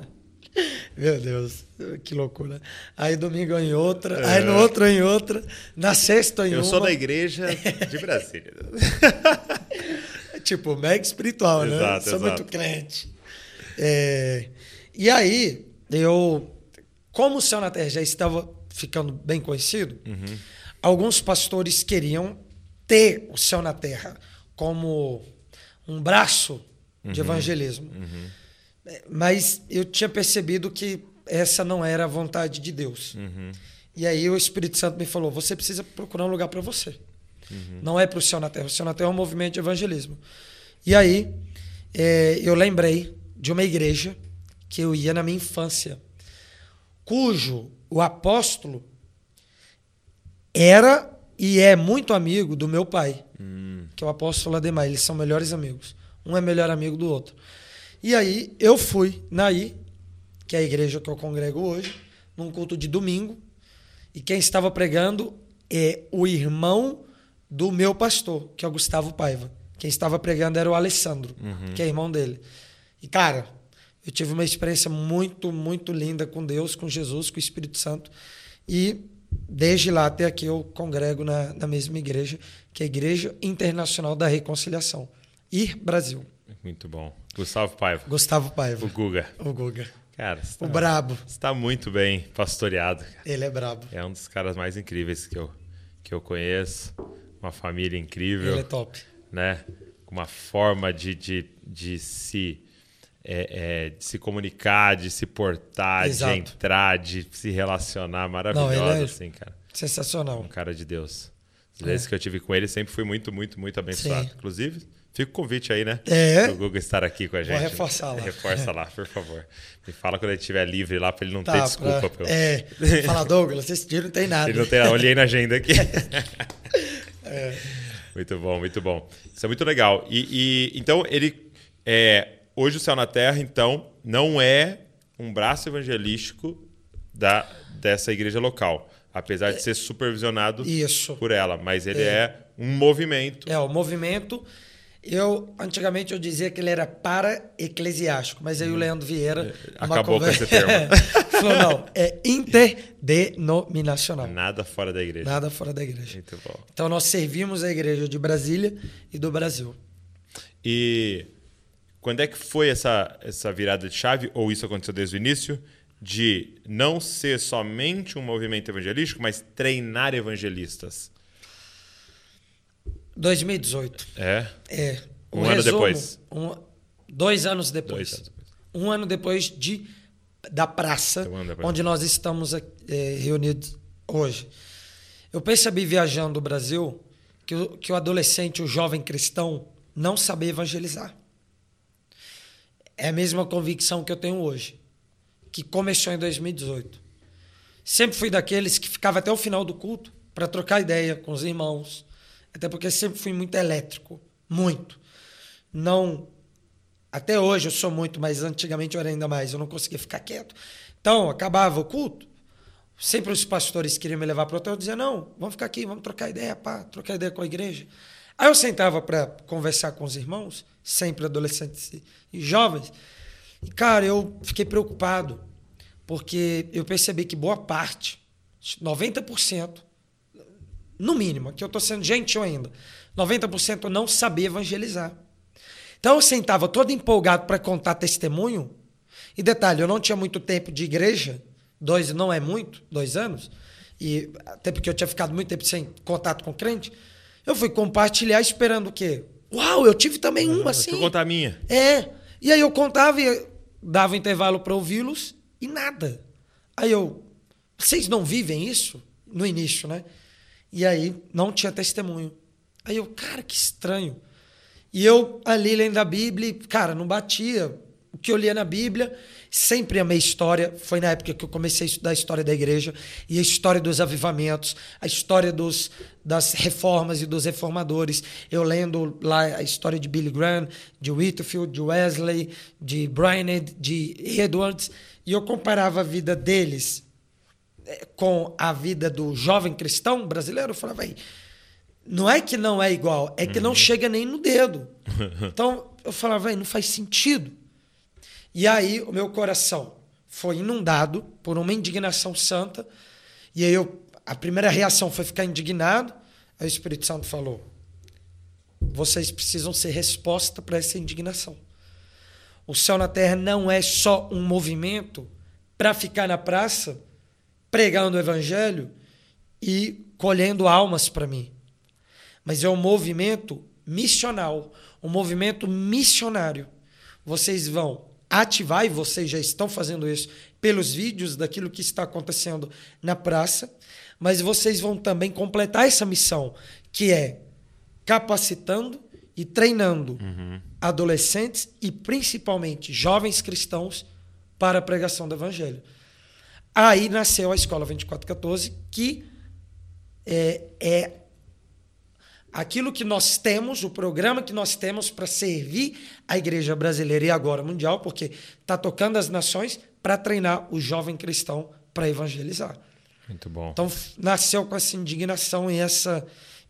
C: Meu Deus, que loucura. Aí domingo em outra, aí no outro em outra, na sexta em
A: É. Eu
C: uma.
A: sou da igreja de Brasília.
C: Tipo, mega espiritual, né?
A: Exato,
C: Sou
A: exato.
C: muito crente. É, E aí, eu, como o Céu na Terra já estava ficando bem conhecido,
A: Uhum.
C: alguns pastores queriam ter o Céu na Terra como um braço
A: Uhum.
C: de evangelismo. É, Mas eu tinha percebido que essa não era a vontade de Deus.
A: Uhum.
C: E aí o Espírito Santo me falou: você precisa procurar um lugar para você.
A: Uhum.
C: Não é para o Céu na Terra. O Céu na Terra é um movimento de evangelismo. E aí é, eu lembrei de uma igreja que eu ia na minha infância, cujo o apóstolo era e é muito amigo do meu pai, que é o apóstolo Ademar. Eles são melhores amigos. Um é melhor amigo do outro. E aí eu fui naí, que é a igreja que eu congrego hoje, num culto de domingo. E quem estava pregando é o irmão do meu pastor, que é o Gustavo Paiva. Quem estava pregando era o Alessandro, que é irmão dele. E, cara, eu tive uma experiência muito, muito linda com Deus, com Jesus, com o Espírito Santo. E desde lá até aqui eu congrego na, na mesma igreja, que é a Igreja Internacional da Reconciliação. Ir Brasil.
A: Muito bom. Gustavo Paiva.
C: Gustavo Paiva.
A: O Guga.
C: O Guga.
A: Cara, você
C: O
A: tá,
C: brabo.
A: você tá muito bem pastoreado. cara.
C: Ele é brabo.
A: É um dos caras mais incríveis que eu, que eu conheço. Uma família incrível.
C: Ele é top.
A: né? Uma forma de, de, de se é, é, de se comunicar, de se portar,
C: Exato.
A: de entrar, de se relacionar, maravilhosa,
C: ele é-
A: assim, cara.
C: Sensacional.
A: Um cara de Deus. As vezes que eu tive com ele, sempre fui muito, muito, muito abençoado.
C: Sim.
A: Inclusive, fica o convite aí, né?
C: É.
A: Do Google estar aqui com a gente.
C: reforçar lá.
A: Reforça lá, por favor. Me fala quando ele estiver livre lá, pra ele não ter
C: Tá,
A: desculpa.
C: pra-
A: eu-
C: É, fala, Douglas, esse dia não tem nada.
A: Ele não tem, eu olhei na agenda aqui.
C: É.
A: Muito bom, muito bom. Isso é muito legal. E, e- então ele é hoje o Céu na Terra, então não é um braço evangelístico da dessa igreja local, apesar de ser supervisionado
C: Isso.
A: por ela, mas ele é, um movimento.
C: É, o movimento. Eu, antigamente, eu dizia que ele era para-eclesiástico, mas aí o Leandro Vieira.
A: Uhum. Acabou com
C: conversa-
A: esse termo.
C: falou: não, é interdenominacional.
A: Nada fora da igreja.
C: Nada fora da igreja.
A: Muito bom.
C: Então, nós servimos a igreja de Brasília e do Brasil.
A: E quando é que foi essa, essa virada de chave, ou isso aconteceu desde o início, de não ser somente um movimento evangelístico, mas treinar evangelistas?
C: 2018.
A: É?
C: É.
A: Um ano depois.
C: um- dois anos depois.
A: Dois anos depois.
C: Um ano depois de, da praça
A: Um ano depois.
C: onde nós estamos é, reunidos hoje. Eu percebi viajando o Brasil que o, que o adolescente, o jovem cristão, não sabia evangelizar. É a mesma convicção que eu tenho hoje, que começou em 2018. Sempre fui daqueles que ficava até o final do culto para trocar ideia com os irmãos, até porque sempre fui muito elétrico, muito. Não até hoje eu sou muito, mas antigamente eu era ainda mais, eu não conseguia ficar quieto. Então, acabava o culto, Sempre os pastores queriam me levar para o hotel. Eu dizia, não, vamos ficar aqui, vamos trocar ideia, pá, trocar ideia com a igreja. Aí eu sentava para conversar com os irmãos, sempre adolescentes e jovens. E, cara, eu fiquei preocupado, porque eu percebi que boa parte, 90%, no mínimo, que eu estou sendo gentil ainda, 90% não sabia evangelizar. Então eu sentava todo empolgado para contar testemunho. E detalhe, eu não tinha muito tempo de igreja, dois não é muito, dois anos, e até porque eu tinha ficado muito tempo sem contato com crente. Eu fui compartilhar esperando o quê? Uau, eu tive também ah, uma assim. Deixa eu
A: contar a minha.
C: É. E aí eu contava e dava intervalo para ouvi-los e nada. Aí eu, vocês não vivem isso? No início, né? E aí não tinha testemunho. Aí eu, cara, que estranho. E eu ali lendo a Bíblia, cara, não batia. O que eu lia na Bíblia, sempre amei história. Foi na época que eu comecei a estudar a história da igreja e a história dos avivamentos, a história dos, das reformas e dos reformadores. Eu lendo lá a história de Billy Graham, de Whitfield, de Wesley, de Brainerd, de Edwards, e eu comparava a vida deles com a vida do jovem cristão brasileiro. Eu falava, aí não é que não é igual, é que uhum. não chega nem no dedo. Então eu falava, velho, não faz sentido. E aí o meu coração foi inundado por uma indignação santa. E aí eu, a primeira reação foi ficar indignado. Aí o Espírito Santo falou: vocês precisam ser resposta para essa indignação. O céu na terra não é só um movimento para ficar na praça pregando o evangelho e colhendo almas para mim mas é um movimento missional, um movimento missionário. Vocês vão ativar, e vocês já estão fazendo isso pelos vídeos daquilo que está acontecendo na praça, mas vocês vão também completar essa missão, que é capacitando e treinando uhum. adolescentes e principalmente jovens cristãos para a pregação do evangelho. Aí nasceu a Escola 2414, que é, é aquilo que nós temos, o programa que nós temos para servir a igreja brasileira e agora mundial, porque está tocando as nações para treinar o jovem cristão para evangelizar.
A: Muito bom.
C: Então nasceu com essa indignação e essa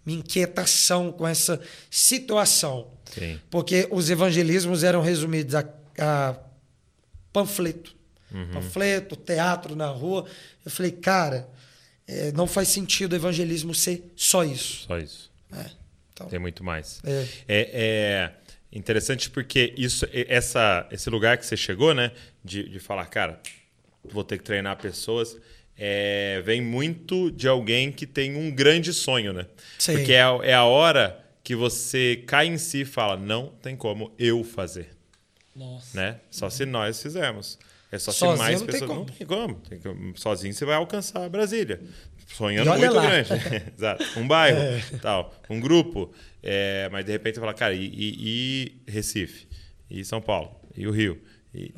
C: inquietação com essa situação.
A: Sim.
C: Porque os evangelismos eram resumidos a, a panfleto. Uhum. Panfleto, teatro na rua. Eu falei, cara, é, não faz sentido o evangelismo ser só isso.
A: Só isso. É,
C: então,
A: Tem muito mais.
C: É.
A: é, é interessante porque isso, essa, esse lugar que você chegou, né? De, de falar, cara, vou ter que treinar pessoas. É, vem muito de alguém que tem um grande sonho, né?
C: Sim.
A: Porque é, é a hora que você cai em si e fala, não tem como eu fazer.
C: Nossa.
A: Né? Só se nós fizermos. É só
C: Sozinho
A: se mais
C: não
A: pessoas.
C: tem como.
A: Não tem como. Tem. Sozinho você vai alcançar Brasília sonhando muito
C: lá.
A: grande. Exato. Um bairro,
C: É.
A: tal, um grupo. É, mas de repente você fala, cara, e, e- e Recife? E São Paulo? E o Rio? E,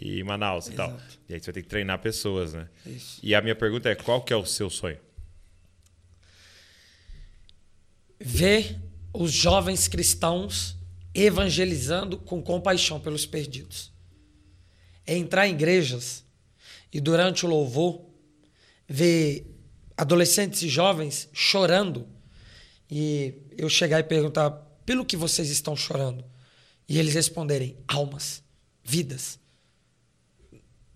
A: e, Manaus e tal.
C: Exato.
A: E aí você vai ter que treinar pessoas, né?
C: Isso.
A: E a minha pergunta é, qual que é o seu sonho?
C: Ver os jovens cristãos evangelizando com compaixão pelos perdidos. É entrar em igrejas e durante o louvor ver adolescentes e jovens chorando e eu chegar e perguntar pelo que vocês estão chorando e eles responderem almas, vidas.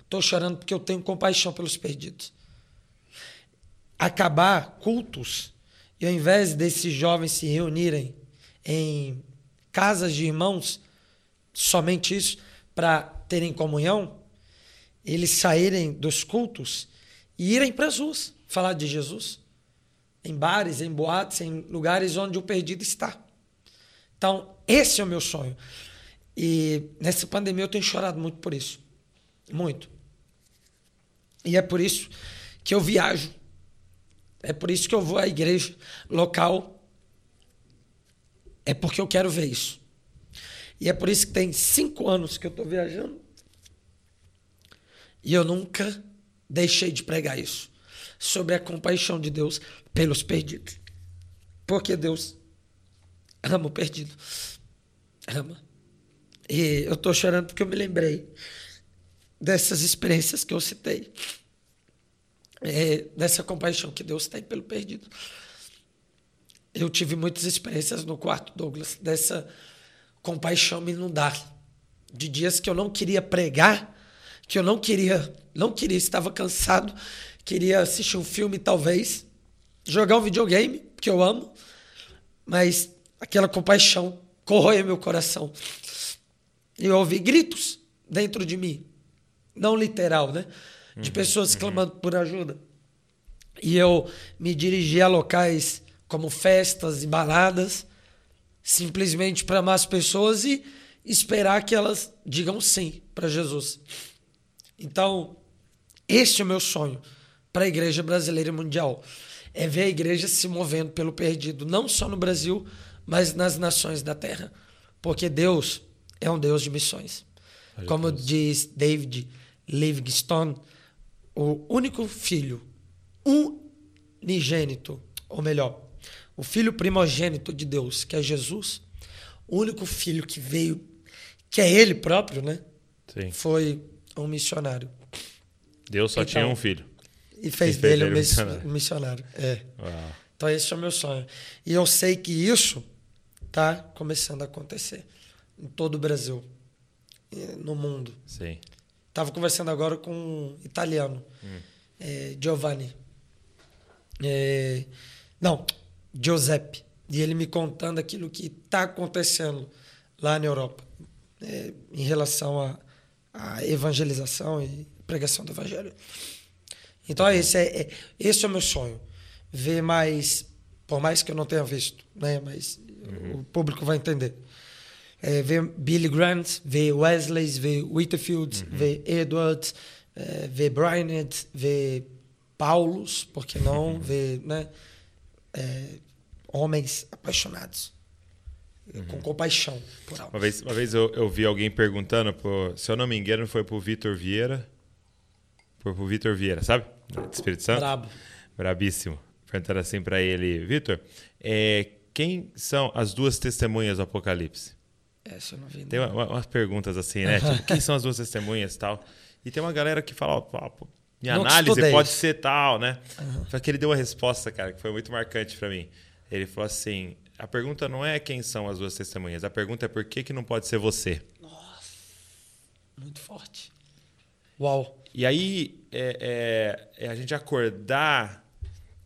C: Estou chorando porque eu tenho compaixão pelos perdidos. Acabar cultos e ao invés desses jovens se reunirem em casas de irmãos, somente isso, para terem comunhão, eles saírem dos cultos e irem para ruas falar de Jesus. Em bares, em boates, em lugares onde o perdido está. Então, esse é o meu sonho. E nessa pandemia eu tenho chorado muito por isso. Muito. E é por isso que eu viajo. É por isso que eu vou à igreja local. É porque eu quero ver isso. E é por isso que tem cinco anos que eu estou viajando. E eu nunca deixei de pregar isso. Sobre a compaixão de Deus pelos perdidos. Porque Deus ama o perdido. Ama. E eu estou chorando porque eu me lembrei dessas experiências que eu citei. é, dessa compaixão que Deus tem pelo perdido. Eu tive muitas experiências no quarto, Douglas, dessa compaixão me inundar. De dias que eu não queria pregar, que eu não queria, não queria, estava cansado, queria assistir um filme talvez, jogar um videogame, que eu amo, mas aquela compaixão corroia meu coração. E eu ouvi gritos dentro de mim, não literal, né? De uhum, pessoas uhum. clamando por ajuda. E eu me dirigi a locais como festas e baladas, simplesmente para amar as pessoas e esperar que elas digam sim para Jesus. Então, este é o meu sonho para a igreja brasileira e mundial. É ver a igreja se movendo pelo perdido, não só no Brasil, mas nas nações da terra. Porque Deus é um Deus de missões. Como diz David Livingstone, o único filho unigênito, ou melhor, o filho primogênito de Deus, que é Jesus, o único filho que veio, que é ele próprio, né?
A: Sim.
C: Foi um missionário.
A: Deus só então, tinha um filho.
C: E fez e dele um missionário. missionário. É. Uau. Então esse é o meu sonho. E eu sei que isso está começando a acontecer em todo o Brasil, no mundo.
A: Sim.
C: Estava conversando agora com um italiano, hum. é, Giovanni. É, não, Giuseppe. E ele me contando aquilo que está acontecendo lá na Europa é, em relação à evangelização e pregação do evangelho. Então, esse é, é, esse é o meu sonho. Ver mais, por mais que eu não tenha visto, né? mas uhum. o público vai entender. É, ver Billy Grant, ver Wesley, ver Whitfield, uhum. ver Edwards, é, ver Bryant, ver Paulos, porque não, uhum. ver né? É, homens apaixonados. Uhum. Com compaixão por algo.
A: Uma vez, uma vez eu, eu vi alguém perguntando, pro, se eu não me engano, foi pro Vitor Vieira. Foi pro Vitor Vieira, sabe? De Espírito Santo.
C: Brabo.
A: Brabíssimo. Perguntando assim para ele, Vitor, é, quem são as duas testemunhas do Apocalipse?
C: Essa eu não vi.
A: Tem uma, umas perguntas assim, né? tipo, quem são as duas testemunhas e tal? E tem uma galera que fala, ó, minha não análise pode ser tal, né? Uhum. Só que ele deu uma resposta, cara, que foi muito marcante para mim. Ele falou assim: a pergunta não é quem são as duas testemunhas, a pergunta é por que, que não pode ser você.
C: Nossa, muito forte. Uau.
A: E aí é, é, é a gente acordar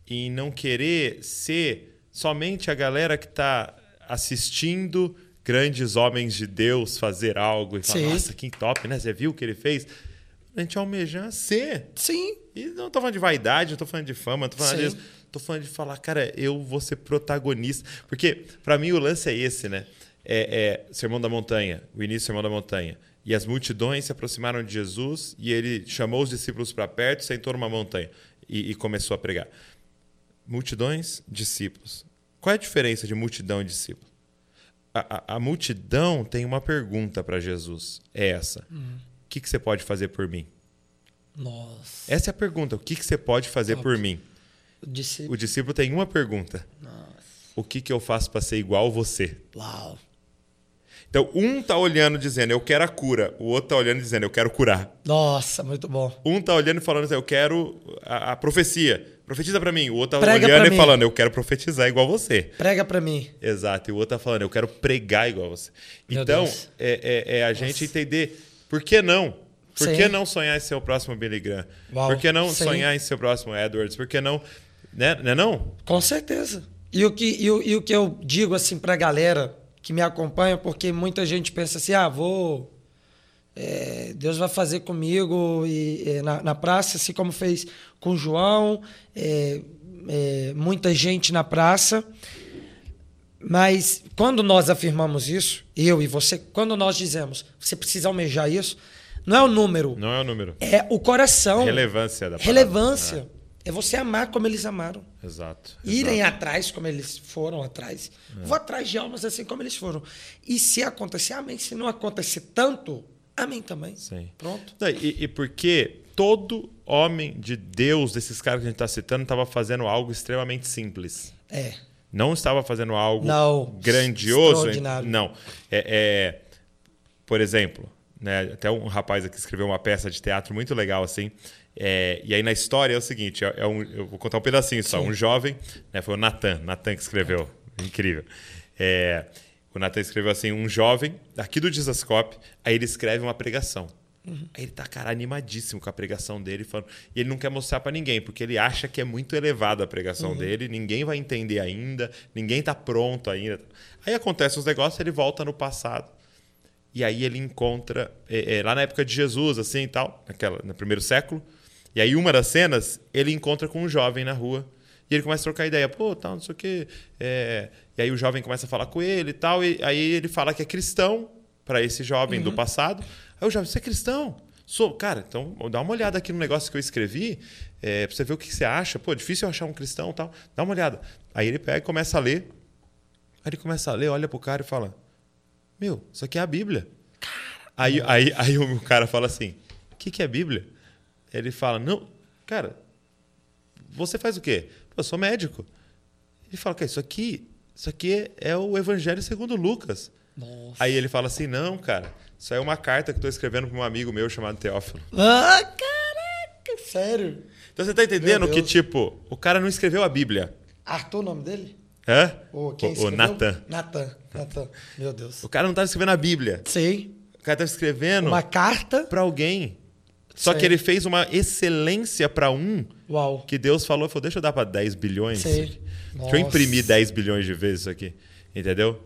A: e não querer ser somente a galera que está assistindo grandes homens de Deus fazer algo e falar, nossa, que top, né? Você viu o que ele fez? A gente almejar ser.
C: Sim.
A: E não estou falando de vaidade, não estou falando de fama, não tô falando Sim. disso. Tô falando de falar, cara, eu vou ser protagonista. Porque, para mim, o lance é esse, né? É, é Sermão da Montanha, o início do Sermão da Montanha. E as multidões se aproximaram de Jesus e ele chamou os discípulos para perto, sentou numa montanha e, e, começou a pregar. Multidões, discípulos. Qual é a diferença de multidão e discípulo? A, a, a multidão tem uma pergunta para Jesus. É essa. Uhum. O que, que você pode fazer por mim?
C: Nossa.
A: Essa é a pergunta. O que, que você pode fazer Top. por mim?
C: O discípulo.
A: o discípulo tem uma pergunta.
C: Nossa.
A: O que, que eu faço para ser igual você?
C: Uau.
A: Então, um tá olhando dizendo, eu quero a cura. O outro tá olhando dizendo, eu quero curar.
C: Nossa, muito bom.
A: Um tá olhando e falando assim, eu quero a, a profecia. Profetiza para mim. O outro tá Prega olhando e mim. falando, eu quero profetizar igual você.
C: Prega para mim.
A: Exato. E o outro tá falando, eu quero pregar igual você. Meu então, é, é, é, a Nossa. gente entender por que não? Por Sim. que não sonhar em ser o próximo Billy Graham? Uau. Por que não Sim. sonhar em ser o próximo Edwards? Por que não né? Não é não?
C: Com certeza. E o que, e o, e o que eu digo assim para a galera que me acompanha, porque muita gente pensa assim, ah, vou... É, Deus vai fazer comigo e, é, na, na, praça, assim como fez com João, é, é, muita gente na praça. Mas quando nós afirmamos isso, eu e você, quando nós dizemos, você precisa almejar isso, não é o número.
A: Não é o número.
C: É o coração.
A: Relevância da
C: palavra. Relevância. É você amar como eles amaram.
A: Exato.
C: Irem
A: exato.
C: atrás como eles foram atrás. É. Vou atrás de almas assim como eles foram. E se acontecer, amém. Se não acontecer tanto, amém também.
A: Sim.
C: Pronto.
A: E, e porque todo homem de Deus, desses caras que a gente está citando, estava fazendo algo extremamente simples.
C: É.
A: Não estava fazendo algo
C: não,
A: grandioso. Não. É, é, por exemplo, né, até um rapaz aqui escreveu uma peça de teatro muito legal assim É, e aí na história é o seguinte: é, é um, eu vou contar um pedacinho só. Sim. Um jovem, né, foi o Natan, Natan que escreveu. Incrível. É, o Natan escreveu assim: um jovem aqui do Dizascope, aí ele escreve uma pregação. Uhum. Aí ele tá, cara, animadíssimo com a pregação dele. Falando, e ele não quer mostrar para ninguém, porque ele acha que é muito elevada a pregação uhum. dele, ninguém vai entender ainda, ninguém tá pronto ainda. Aí acontece os negócios, ele volta no passado. E aí ele encontra, é, é, lá na época de Jesus, assim e tal, naquela, no primeiro século. E aí uma das cenas, ele encontra com um jovem na rua. E ele começa a trocar ideia, pô, tal, não sei o quê. É... E aí o jovem começa a falar com ele e tal. E aí ele fala que é cristão para esse jovem uhum. do passado. Aí o jovem, você é cristão? Sou, cara, então dá uma olhada aqui no negócio que eu escrevi, é, pra você ver o que você acha. Pô, difícil eu achar um cristão tal. Dá uma olhada. Aí ele pega e começa a ler. Aí ele começa a ler, olha pro cara e fala: Meu, isso aqui é a Bíblia. Aí, aí, aí o cara fala assim: O que, que é Bíblia? Ele fala: Não, cara, você faz o quê? eu sou médico. Ele fala: que Isso aqui, isso aqui é o Evangelho segundo Lucas. Nossa. Aí ele fala assim: Não, cara, isso aí é uma carta que eu estou escrevendo para um amigo meu chamado Teófilo.
C: Ah, caraca, sério.
A: Então você está entendendo que, tipo, o cara não escreveu a Bíblia.
C: Arthur, o nome dele?
A: Hã?
C: O, quem
A: o, o Natan.
C: Natan, Natan. Meu Deus.
A: O cara não estava escrevendo a Bíblia.
C: Sei.
A: O cara estava escrevendo.
C: Uma carta.
A: Para alguém. Só Sei. que ele fez uma excelência para um.
C: Uau.
A: Que Deus falou, falou deixa eu dar para 10 bilhões.
C: Sei.
A: Deixa eu imprimir 10 bilhões de vezes isso aqui. Entendeu?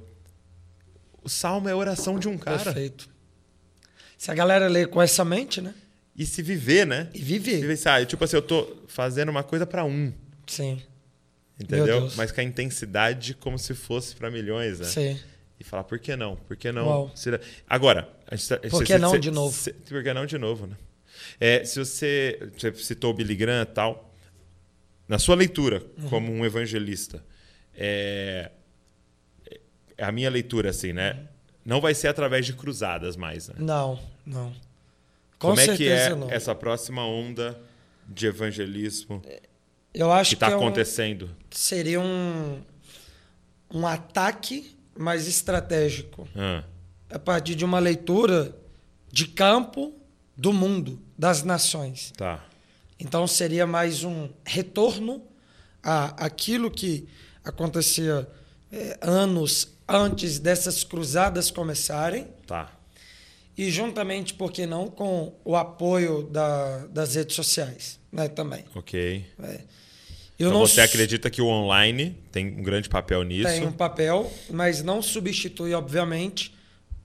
A: O salmo é a oração de um cara.
C: Perfeito. Se a galera ler com essa mente, né?
A: E se viver, né?
C: E viver.
A: viver sabe? Tipo assim, eu tô fazendo uma coisa para um.
C: Sim.
A: Entendeu? Mas com a intensidade como se fosse para milhões, né?
C: Sim.
A: E falar, por que não? Por que não? Uau. Agora, a gente,
C: tá, por que não de novo?
A: por que não de novo, né? É, se você, você citou o Billy Graham e tal, na sua leitura uhum. como um evangelista, é, a minha leitura assim, né? Não vai ser através de cruzadas mais, né?
C: Não, não. Com
A: como é que é
C: não.
A: essa próxima onda de evangelismo?
C: Eu acho
A: que está
C: é
A: acontecendo. Um,
C: seria um, um ataque mais estratégico.
A: Ah.
C: A partir de uma leitura de campo do mundo, das nações.
A: Tá.
C: Então seria mais um retorno a aquilo que acontecia é, anos antes dessas cruzadas começarem.
A: Tá.
C: E juntamente, por que não, com o apoio da, das redes sociais né, também.
A: Ok.
C: É.
A: então não você acredita que o online tem um grande papel nisso?
C: Tem um papel, mas não substitui, obviamente,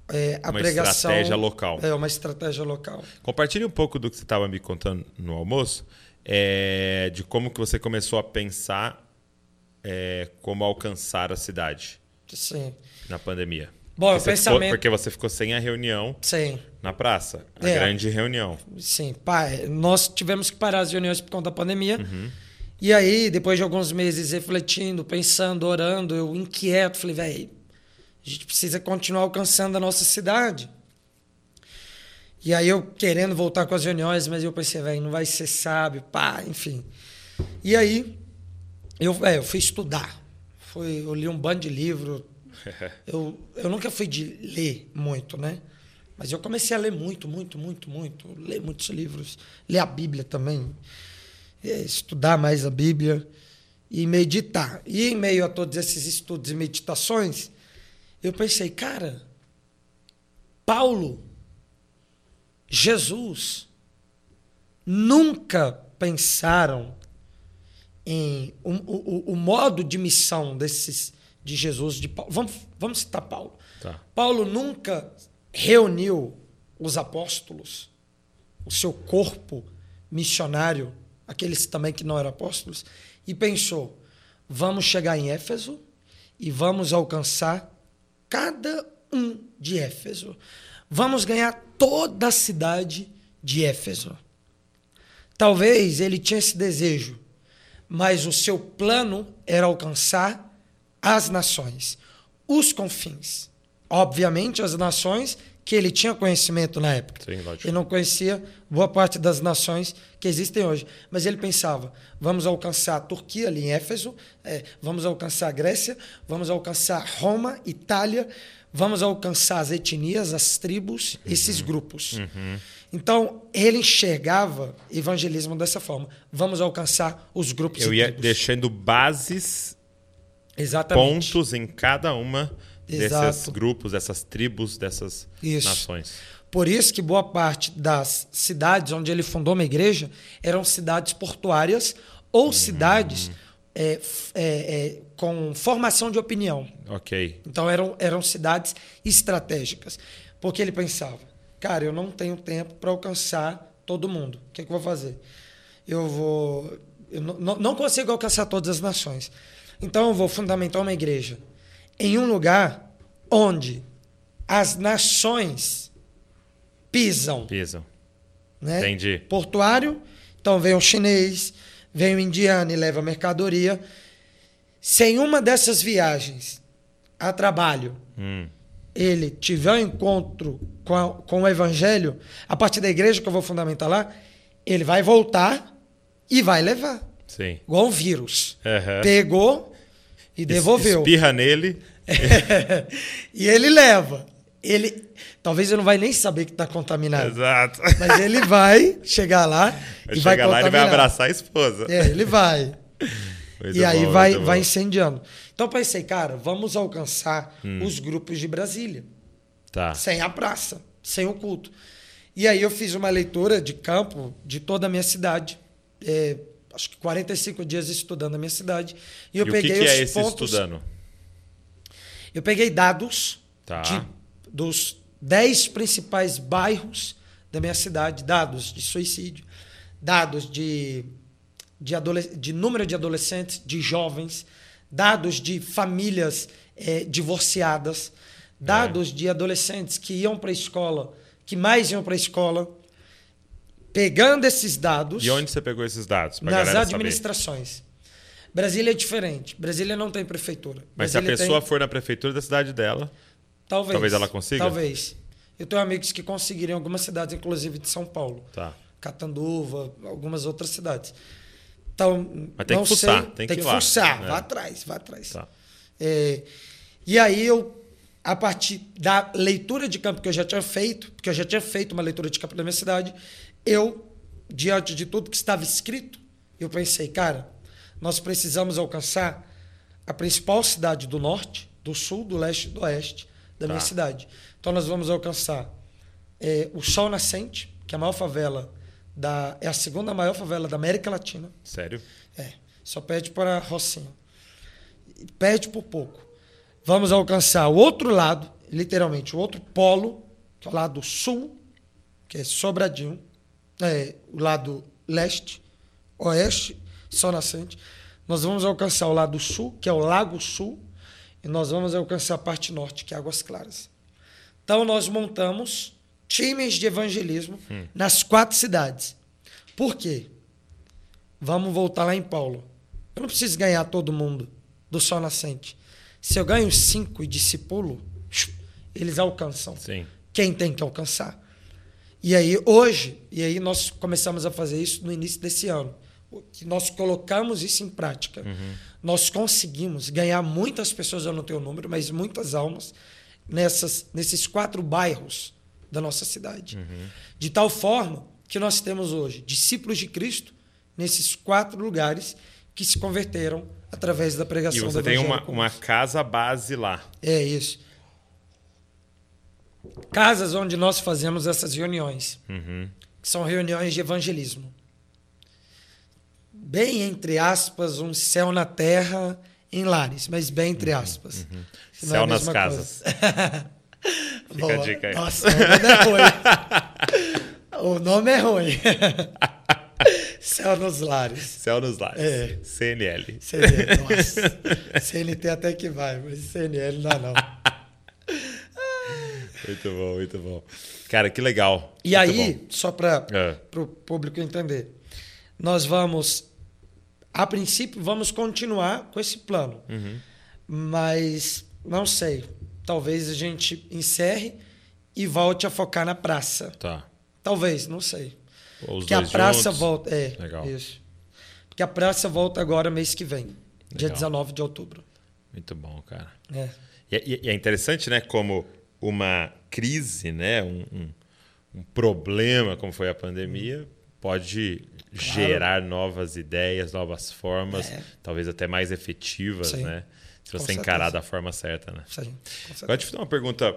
C: é, a
A: uma
C: pregação.
A: Uma estratégia local.
C: É, uma estratégia local.
A: Compartilhe um pouco do que você estava me contando no almoço, é, de como que você começou a pensar é, como alcançar a cidade.
C: Sim.
A: Na pandemia.
C: Bom,
A: porque,
C: pensamento...
A: ficou, porque você ficou sem a reunião
C: Sim.
A: na praça. A
C: é.
A: grande reunião.
C: Sim. Pai, nós tivemos que parar as reuniões por conta da pandemia.
A: Uhum.
C: E aí, depois de alguns meses refletindo, pensando, orando, eu inquieto, falei, velho, a gente precisa continuar alcançando a nossa cidade. E aí eu querendo voltar com as reuniões, mas eu pensei, velho, não vai ser sábio, pá, enfim. E aí eu, é, eu fui estudar. Fui, eu li um bando de livro, eu, eu nunca fui de ler muito, né? Mas eu comecei a ler muito, muito, muito, muito. Ler muitos livros. Ler a Bíblia também. É, estudar mais a Bíblia. E meditar. E em meio a todos esses estudos e meditações, eu pensei, cara, Paulo, Jesus, nunca pensaram em o, o, o modo de missão desses de Jesus, de Paulo. Vamos, vamos citar Paulo.
A: Tá.
C: Paulo nunca reuniu os apóstolos, o seu corpo missionário, aqueles também que não eram apóstolos, e pensou: vamos chegar em Éfeso e vamos alcançar cada um de Éfeso. Vamos ganhar toda a cidade de Éfeso. Talvez ele tinha esse desejo, mas o seu plano era alcançar as nações, os confins. Obviamente, as nações que ele tinha conhecimento na época.
A: Sim.
C: Ele não conhecia boa parte das nações que existem hoje. Mas ele pensava: vamos alcançar a Turquia, ali em Éfeso, é, vamos alcançar a Grécia, vamos alcançar Roma, Itália, vamos alcançar as etnias, as tribos, esses
A: Uhum.
C: grupos. Então, ele enxergava evangelismo dessa forma: vamos alcançar os grupos
A: Eu ia deixando bases,
C: Exatamente.
A: pontos em cada uma desses
C: Exato.
A: grupos, dessas tribos, dessas
C: Isso.
A: nações.
C: Por isso que boa parte das cidades onde ele fundou uma igreja eram cidades portuárias ou cidades é, é, é, com formação de opinião.
A: Ok.
C: Então eram, eram cidades estratégicas. Porque ele pensava, cara, eu não tenho tempo para alcançar todo mundo. O que, é que eu vou fazer? Eu vou. Eu não- não, consigo alcançar todas as nações. Então eu vou fundamentar uma igreja em um lugar onde as nações pisam.
A: Pisam.
C: Né?
A: Entendi.
C: Portuário, então vem o chinês, vem o indiano e leva mercadoria. Sem uma dessas viagens a trabalho,
A: Hum.
C: Ele tiver um encontro com, a- com o evangelho, a partir da igreja que eu vou fundamentar lá, ele vai voltar e vai levar.
A: Sim.
C: Igual um vírus.
A: Aham.
C: Pegou e devolveu.
A: Espirra nele.
C: e ele leva. Ele, talvez ele não vai nem saber que está contaminado.
A: Exato.
C: Mas ele vai chegar lá
A: Vai
C: e vai
A: chegar lá e vai
C: contaminar.
A: abraçar a esposa.
C: É, ele vai.
A: Muito
C: e aí
A: bom,
C: vai,
A: muito
C: vai
A: bom.
C: incendiando. Então eu pensei, cara, vamos alcançar os grupos de Brasília.
A: Tá.
C: Sem a praça, sem o culto. E aí eu fiz uma leitura de campo de toda a minha cidade. É, acho que 45 dias estudando a minha cidade. E eu
A: e o que,
C: peguei
A: que
C: os
A: é esse
C: pontos.
A: estudando?
C: Eu peguei dados
A: Tá.
C: de- dos 10 principais bairros da minha cidade, dados de suicídio, dados de, de, de número de adolescentes, de jovens, dados de famílias eh, divorciadas, dados de adolescentes que iam para a escola, que mais iam para a escola. Pegando esses dados
A: E onde você pegou esses dados?
C: Nas
A: galera saber?
C: administrações. Brasília é diferente. Brasília não tem prefeitura.
A: Mas se a
C: Brasília tem-
A: pessoa for na prefeitura da cidade dela,
C: Talvez.
A: Talvez ela consiga?
C: Talvez. Eu tenho amigos que conseguiram em algumas cidades, inclusive de São Paulo.
A: tá.
C: Catanduva, algumas outras cidades. Então,
A: Mas tem
C: não
A: que fuçar,
C: sei,
A: tem
C: tem
A: que
C: que, fuçar,
A: É.
C: vá atrás, vá atrás.
A: Tá.
C: É, e aí eu, a partir da leitura de campo que eu já tinha feito, porque eu já tinha feito uma leitura de campo da minha cidade, eu, diante de tudo que estava escrito, eu pensei, cara, nós precisamos alcançar a principal cidade do norte, do sul, do leste e do oeste da minha
A: Tá.
C: cidade. Então nós vamos alcançar é, o Sol Nascente, que é a maior favela da é a segunda maior favela da América Latina.
A: Sério?
C: É, só perde para Rocinha. Perde por pouco. Vamos alcançar o outro lado, literalmente, o outro polo, que é o lado sul, que é Sobradinho, é, o lado leste, oeste, Sol Nascente. Nós vamos alcançar o lado sul, que é o Lago Sul, e nós vamos alcançar a parte norte, que é Águas Claras. Então, nós montamos times de evangelismo nas quatro cidades. Por quê? Vamos voltar lá em Paulo. Eu não preciso ganhar todo mundo do sol nascente. Se eu ganho cinco e discipulo, eles alcançam
A: Sim.
C: quem tem que alcançar. E aí, hoje, e aí nós começamos a fazer isso no início desse ano, nós colocamos isso em prática. Nós conseguimos ganhar muitas pessoas, eu não tenho o número, mas muitas almas nessas, nesses quatro bairros da nossa cidade. De tal forma que nós temos hoje discípulos de Cristo nesses quatro lugares que se converteram através da
A: E
C: pregação
A: você
C: do
A: tem uma, uma casa base lá.
C: é isso. Casas onde nós fazemos essas reuniões,
A: Uhum.
C: que são reuniões de evangelismo. Bem entre aspas, um céu na terra em lares, mas bem entre aspas. Que não é
A: Céu
C: a
A: nas casas. Fica a dica aí.
C: Nossa, o nome é ruim. o nome é ruim. céu nos lares.
A: Céu nos lares.
C: É.
A: CNL.
C: CNL, nossa. CNT até que vai, mas CNL não dá não.
A: Muito bom, muito bom. Cara, que legal.
C: E
A: Muito
C: aí,
A: bom.
C: só para
A: É.
C: o público entender, nós vamos, a princípio, vamos continuar com esse plano.
A: Uhum.
C: Mas não sei, talvez a gente encerre e volte a focar na praça.
A: Tá.
C: Talvez, não sei.
A: Ou os
C: Porque a praça
A: juntos.
C: volta. É,
A: Legal.
C: isso. Porque a praça volta agora mês que vem, dia
A: Legal.
C: 19 de outubro.
A: Muito bom, cara.
C: É.
A: E, e- e é interessante, né, como uma crise, né, um, um- um problema como foi a pandemia, pode gerar novas ideias, novas formas,
C: É.
A: talvez até mais efetivas,
C: Sim,
A: né? Se
C: com
A: você
C: certeza.
A: encarar da forma certa, né?
C: Com
A: Agora,
C: certeza.
A: te fazer uma pergunta,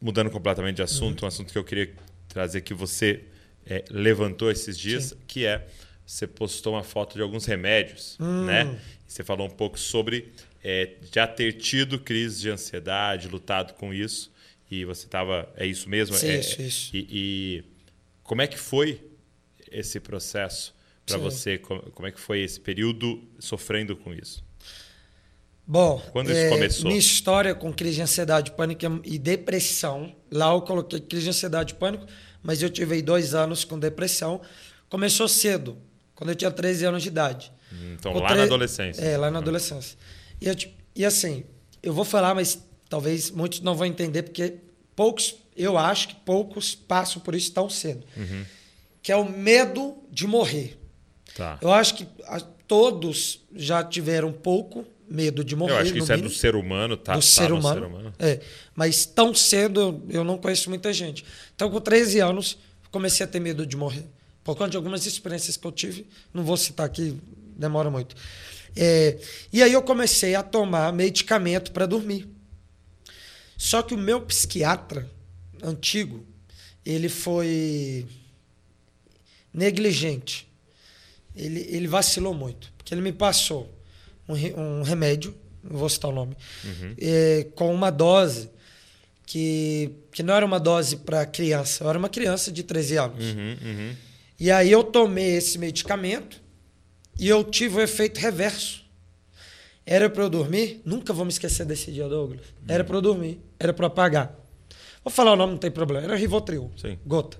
A: mudando completamente de
C: Uhum.
A: assunto, um assunto que eu queria trazer que você eh, levantou esses dias, que é você postou uma foto de alguns remédios,
C: Hum.
A: né? Você falou um pouco sobre eh, já ter tido crise de ansiedade, lutado com isso, e você estava, é isso mesmo?
C: Sim,
A: É-
C: isso, isso.
A: E, e como é que foi esse processo para você? Co- Como é que foi esse período sofrendo com isso?
C: Bom,
A: Quando isso
C: é,
A: começou?
C: minha história com crise de ansiedade, pânico e depressão, lá eu coloquei crise de ansiedade e pânico, mas eu tive dois anos com depressão. Começou cedo, quando eu tinha 13 anos de idade.
A: Então,
C: Com
A: lá
C: tre-
A: na adolescência.
C: É, lá na adolescência. E, eu, e assim, eu vou falar, mas talvez muitos não vão entender, porque poucos, eu acho que poucos passam por isso tão cedo.
A: Uhum.
C: Que é o medo de morrer.
A: Tá.
C: Eu acho que todos já tiveram um pouco medo de morrer.
A: Eu acho que isso é
C: mínimo,
A: do ser humano, tá?
C: do
A: tá
C: ser,
A: no
C: humano.
A: ser humano.
C: É, mas tão cedo eu, eu não conheço muita gente. Então, com 13 anos, comecei a ter medo de morrer. Por conta de algumas experiências que eu tive, não vou citar aqui, demora muito. É, e aí eu comecei a tomar medicamento para dormir. Só que o meu psiquiatra antigo, ele foi negligente. Ele, ele vacilou muito. Porque ele me passou um, re- um remédio, não vou citar o nome, é, com uma dose que, que não era uma dose para criança, eu era uma criança de 13 anos.
A: Uhum, uhum.
C: E aí eu tomei esse medicamento e eu tive o efeito reverso. Era para eu dormir, nunca vou me esquecer desse dia, Douglas. Era para eu dormir, era para apagar. Vou falar o nome, não tem problema. Era Rivotril,
A: Sim.
C: gota.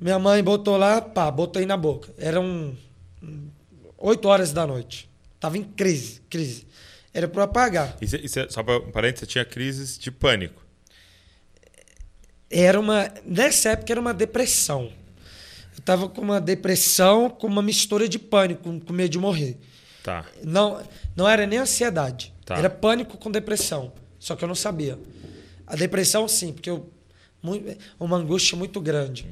C: Minha mãe botou lá, pá, botei na boca. Eram 8 horas da noite. Tava em crise, crise. Era para apagar.
A: E, cê- e cê- só para um parênteses, você tinha crises de pânico.
C: Era uma. Nessa época era uma depressão. Eu tava com uma depressão com uma mistura de pânico, com- medo de morrer.
A: Tá.
C: Não, não era nem ansiedade.
A: Tá.
C: Era pânico com depressão. Só que eu não sabia. A depressão, sim, porque eu, muito, uma angústia muito grande.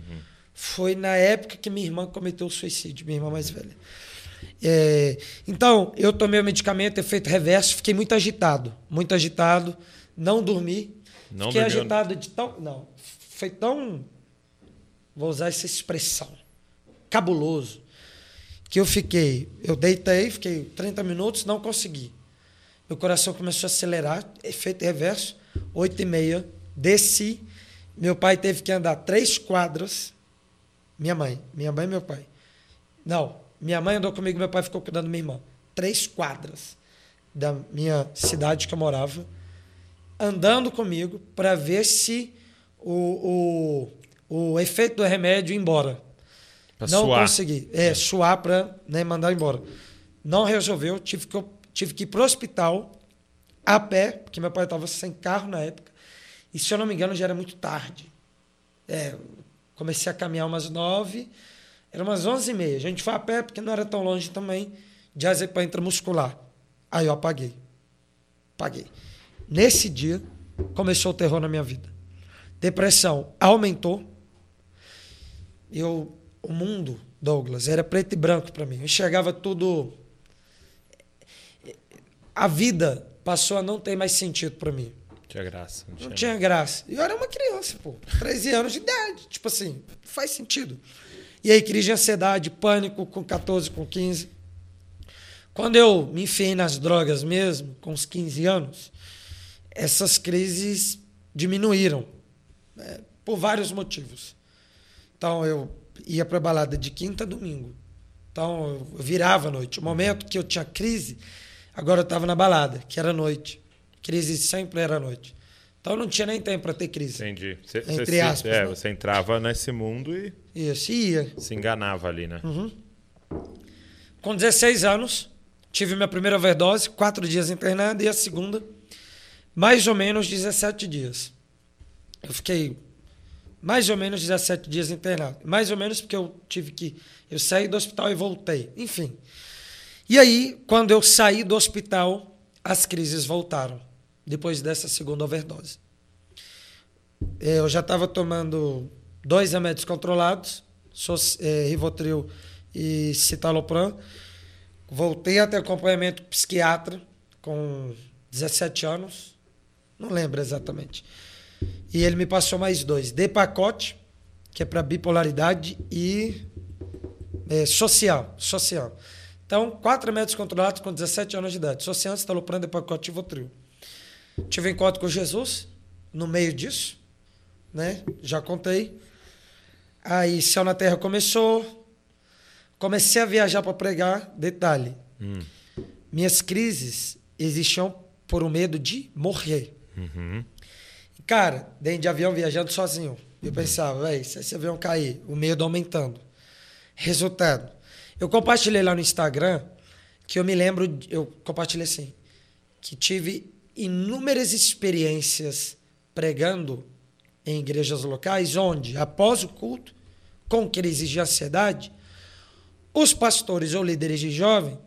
C: Foi na época que minha irmã cometeu o suicídio, minha irmã mais velha. É, então, eu tomei o medicamento, efeito reverso, fiquei muito agitado. Muito agitado, não dormi.
A: Não
C: fiquei
A: dormiu?
C: agitado de tão. Não. Foi tão. Vou usar essa expressão. Cabuloso que eu fiquei, eu deitei, fiquei 30 minutos, não consegui. Meu coração começou a acelerar, efeito reverso, 8 e meia, desci. Meu pai teve que andar três quadras. Minha mãe, minha mãe e meu pai. Não, minha mãe andou comigo, meu pai ficou cuidando da minha irmã. Três quadras da minha cidade que eu morava, andando comigo para ver se o, o, o efeito do remédio ia embora.
A: Pra
C: não
A: suar.
C: consegui. É, suar para né, mandar embora. Não resolveu, tive que, tive que ir para o hospital a pé, porque meu pai estava sem carro na época. E se eu não me engano, já era muito tarde. É, comecei a caminhar umas nove, era umas onze e meia. A gente foi a pé, porque não era tão longe também, de Azepa intramuscular. Aí eu apaguei. Apaguei. Nesse dia, começou o terror na minha vida. Depressão aumentou. Eu, o mundo, Douglas, era preto e branco para mim. Eu enxergava tudo. A vida passou a não ter mais sentido para mim.
A: Tinha graça. Não tinha.
C: Não tinha graça. E eu era uma criança, pô. 13 anos de idade. Tipo assim, faz sentido. E aí, crise de ansiedade, pânico com 14, com 15. Quando eu me enfiei nas drogas mesmo, com uns 15 anos, essas crises diminuíram. né, por vários motivos. Então, eu ia para balada de quinta a domingo. Então, eu virava à noite. O momento que eu tinha crise, agora eu estava na balada, que era noite. Crise sempre era à noite. Então, não tinha nem tempo para ter crise.
A: Entendi. Você,
C: Entre
A: se-
C: aspas,
A: é,
C: né?
A: você entrava nesse mundo e
C: Isso, ia.
A: se enganava ali, né?
C: Uhum. Com 16 anos, tive minha primeira overdose, quatro dias internado, e a segunda, mais ou menos 17 dias. Eu fiquei mais ou menos 17 dias internado. Mais ou menos porque eu tive que. Eu saí do hospital e voltei. Enfim. E aí, quando eu saí do hospital, as crises voltaram. Depois dessa segunda overdose. É, eu já estava tomando dois remédios controlados, é, Rivotril e Citalopram. Voltei a ter acompanhamento psiquiatra com 17 anos. Não lembro exatamente. E ele me passou mais dois. De pacote, que é para bipolaridade, e é, social. Social. Então, quatro remédios controlados com 17 anos de idade. Social, estalopram, de pacote e Votril. Tive encontro com Jesus no meio disso, né? Já contei. Aí, Céu na Terra começou. Comecei a viajar para pregar. Detalhe. Hum. Minhas crises existiam por um medo de morrer. Uhum. Cara, dentro de avião viajando sozinho. Eu pensava, velho, se esse avião cair, o medo aumentando. Resultado. Eu compartilhei lá no Instagram que eu me lembro, eu compartilhei assim, que tive inúmeras experiências pregando em igrejas locais, onde, após o culto, com crises de ansiedade, os pastores ou líderes de jovem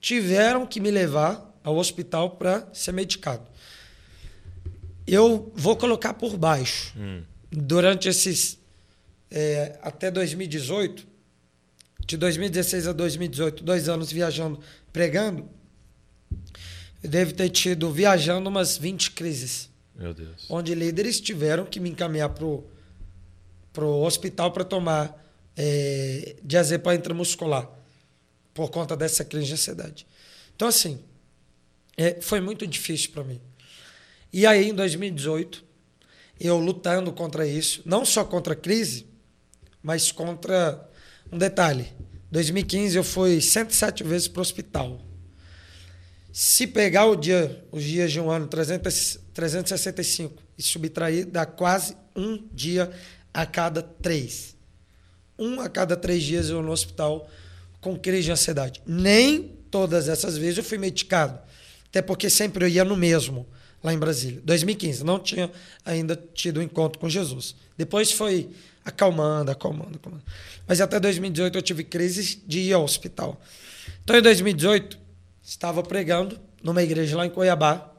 C: tiveram que me levar ao hospital para ser medicado eu vou colocar por baixo. Hum. Durante esses. É, até 2018, de 2016 a 2018, dois anos viajando, pregando, eu devo ter tido, viajando, umas 20 crises.
A: Meu Deus.
C: Onde líderes tiveram que me encaminhar para o hospital para tomar é, diazepam intramuscular, por conta dessa crise de ansiedade. Então, assim, é, foi muito difícil para mim. E aí, em 2018, eu lutando contra isso, não só contra a crise, mas contra um detalhe. 2015 eu fui 107 vezes para o hospital. Se pegar o dia, os dias de um ano, 300, 365, e subtrair, dá quase um dia a cada três. Um a cada três dias eu no hospital com crise de ansiedade. Nem todas essas vezes eu fui medicado. Até porque sempre eu ia no mesmo lá em Brasília. 2015, não tinha ainda tido um encontro com Jesus. Depois foi acalmando, acalmando, acalmando. Mas até 2018 eu tive crises de ir ao hospital. Então em 2018, estava pregando numa igreja lá em Cuiabá.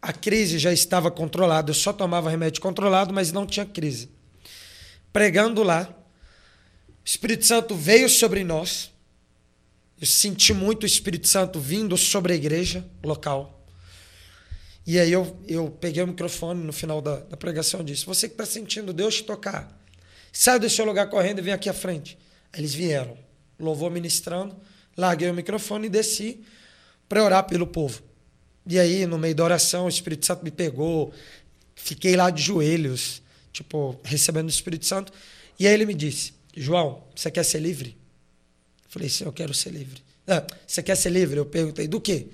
C: A crise já estava controlada, eu só tomava remédio controlado, mas não tinha crise. Pregando lá, o Espírito Santo veio sobre nós. Eu senti muito o Espírito Santo vindo sobre a igreja local. E aí eu, eu peguei o microfone no final da, da pregação e disse: Você que está sentindo Deus te tocar, sai do seu lugar correndo e vem aqui à frente. Aí eles vieram, louvou ministrando, larguei o microfone e desci para orar pelo povo. E aí, no meio da oração, o Espírito Santo me pegou, fiquei lá de joelhos, tipo, recebendo o Espírito Santo. E aí ele me disse: João, você quer ser livre? Eu falei: Sim, eu quero ser livre. Ah, você quer ser livre? Eu perguntei: Do quê?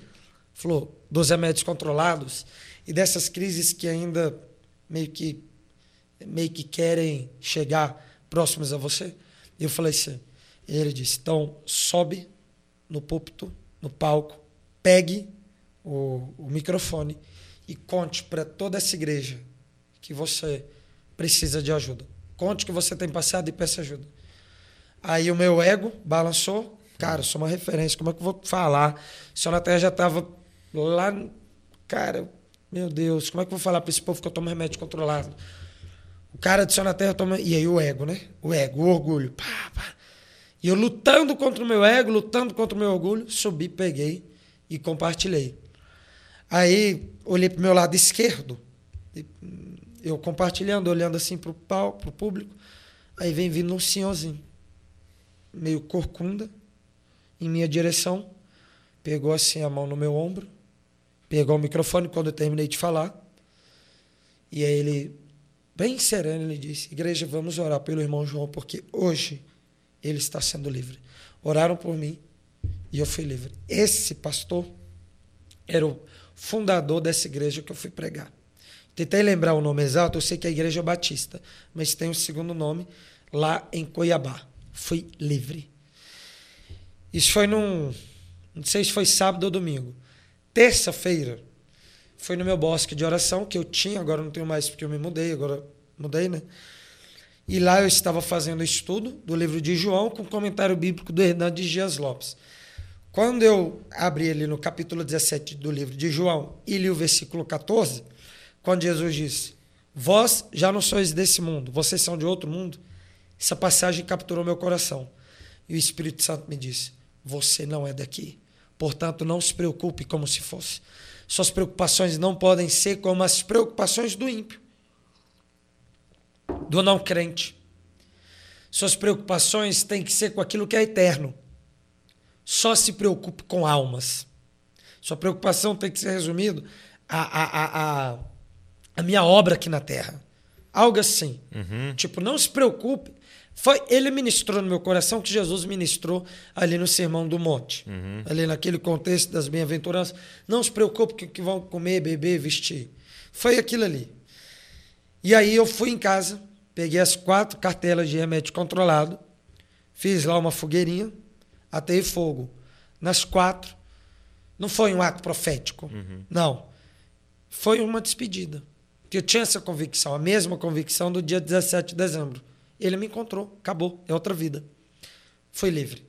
C: Falou: dos remédios controlados e dessas crises que ainda meio que meio que querem chegar próximos a você. E eu falei assim, ele disse, então sobe no púlpito, no palco, pegue o, o microfone e conte para toda essa igreja que você precisa de ajuda. Conte que você tem passado e peça ajuda. Aí o meu ego balançou. Cara, sou uma referência, como é que eu vou falar? Senhor na Terra já estava Lá, cara, meu Deus, como é que eu vou falar para esse povo que eu tomo remédio controlado? O cara do céu na terra toma. E aí o ego, né? O ego, o orgulho. Pá, pá. E eu lutando contra o meu ego, lutando contra o meu orgulho, subi, peguei e compartilhei. Aí olhei para o meu lado esquerdo, eu compartilhando, olhando assim para o pro público. Aí vem vindo um senhorzinho, meio corcunda, em minha direção, pegou assim a mão no meu ombro pegou o microfone quando eu terminei de falar. E aí ele, bem sereno, ele disse: Igreja, vamos orar pelo irmão João, porque hoje ele está sendo livre. Oraram por mim e eu fui livre. Esse pastor era o fundador dessa igreja que eu fui pregar. Tentei lembrar o nome exato, eu sei que é a Igreja Batista, mas tem um segundo nome lá em Cuiabá. Fui livre. Isso foi num. Não sei se foi sábado ou domingo. Terça-feira, Fui no meu bosque de oração, que eu tinha, agora não tenho mais porque eu me mudei, agora mudei, né? E lá eu estava fazendo estudo do livro de João com comentário bíblico do Hernandes Dias Lopes. Quando eu abri ele no capítulo 17 do livro de João e li o versículo 14, quando Jesus disse: Vós já não sois desse mundo, vocês são de outro mundo. Essa passagem capturou meu coração. E o Espírito Santo me disse: Você não é daqui. Portanto, não se preocupe como se fosse. Suas preocupações não podem ser como as preocupações do ímpio, do não crente. Suas preocupações têm que ser com aquilo que é eterno. Só se preocupe com almas. Sua preocupação tem que ser resumida a, a, a, a, minha obra aqui na terra. Algo assim.
A: Uhum.
C: Tipo, não se preocupe. Foi, ele ministrou no meu coração que Jesus ministrou ali no Sermão do Monte.
A: Uhum.
C: Ali naquele contexto das bem-aventuranças. Não se preocupe com o que vão comer, beber, vestir. Foi aquilo ali. E aí eu fui em casa, peguei as quatro cartelas de remédio controlado, fiz lá uma fogueirinha, atei fogo. Nas quatro. Não foi um ato profético. Não. Foi uma despedida. Que eu tinha essa convicção, a mesma convicção do dia 17 de dezembro. Ele me encontrou, acabou, é outra vida. Fui livre.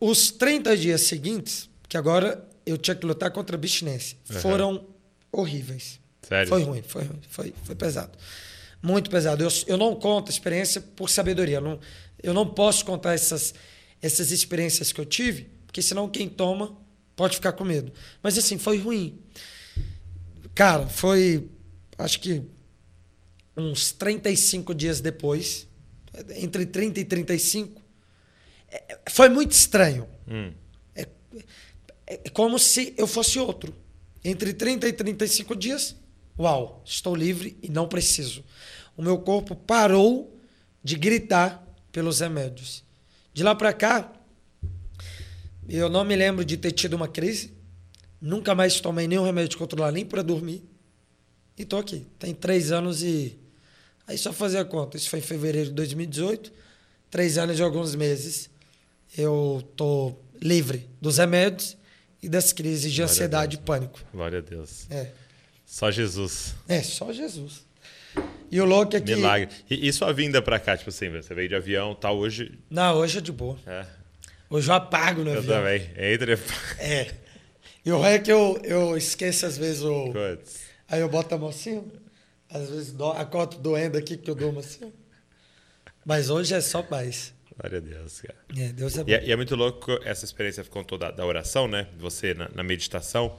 C: Os 30 dias seguintes, que agora eu tinha que lutar contra a abstinência,
A: Uhum.
C: foram horríveis.
A: Sério?
C: Foi ruim, foi ruim, foi, foi pesado. Muito pesado. Eu, eu não conto a experiência por sabedoria. Eu não, eu não posso contar essas, essas experiências que eu tive, porque senão quem toma pode ficar com medo. Mas assim, foi ruim. Cara, foi. Acho que uns 35 dias depois, entre 30 e 35, é- foi muito estranho.
A: Hum.
C: É como se eu fosse outro. Entre 30 e 35 dias, uau, estou livre e não preciso. O meu corpo parou de gritar pelos remédios. De lá para cá, eu não me lembro de ter tido uma crise. Nunca mais tomei nenhum remédio controlar, nem para dormir. E tô aqui. Tem três anos e. Aí só fazer a conta. Isso foi em fevereiro de 2018. Três anos e alguns meses. Eu tô livre dos remédios e das crises de
A: Glória
C: ansiedade e pânico.
A: Glória a Deus.
C: É.
A: Só Jesus.
C: É, só Jesus. E o louco é que.
A: Milagre. E, e sua vinda pra cá, tipo assim, você veio de avião tal, hoje.
C: Não, hoje é de boa.
A: É,
C: Hoje eu apago no
A: eu
C: avião.
A: também. Entra.
C: É. E o ruim é que eu, eu esqueço às vezes o.
A: Putz.
C: Aí eu boto a mão assim, às vezes do, acordo doendo aqui que eu durmo assim. Mas hoje é só paz.
A: Glória a Deus, cara.
C: É, Deus é bom.
A: E é, e é muito louco essa experiência que contou da, da oração, né? Você na, na meditação.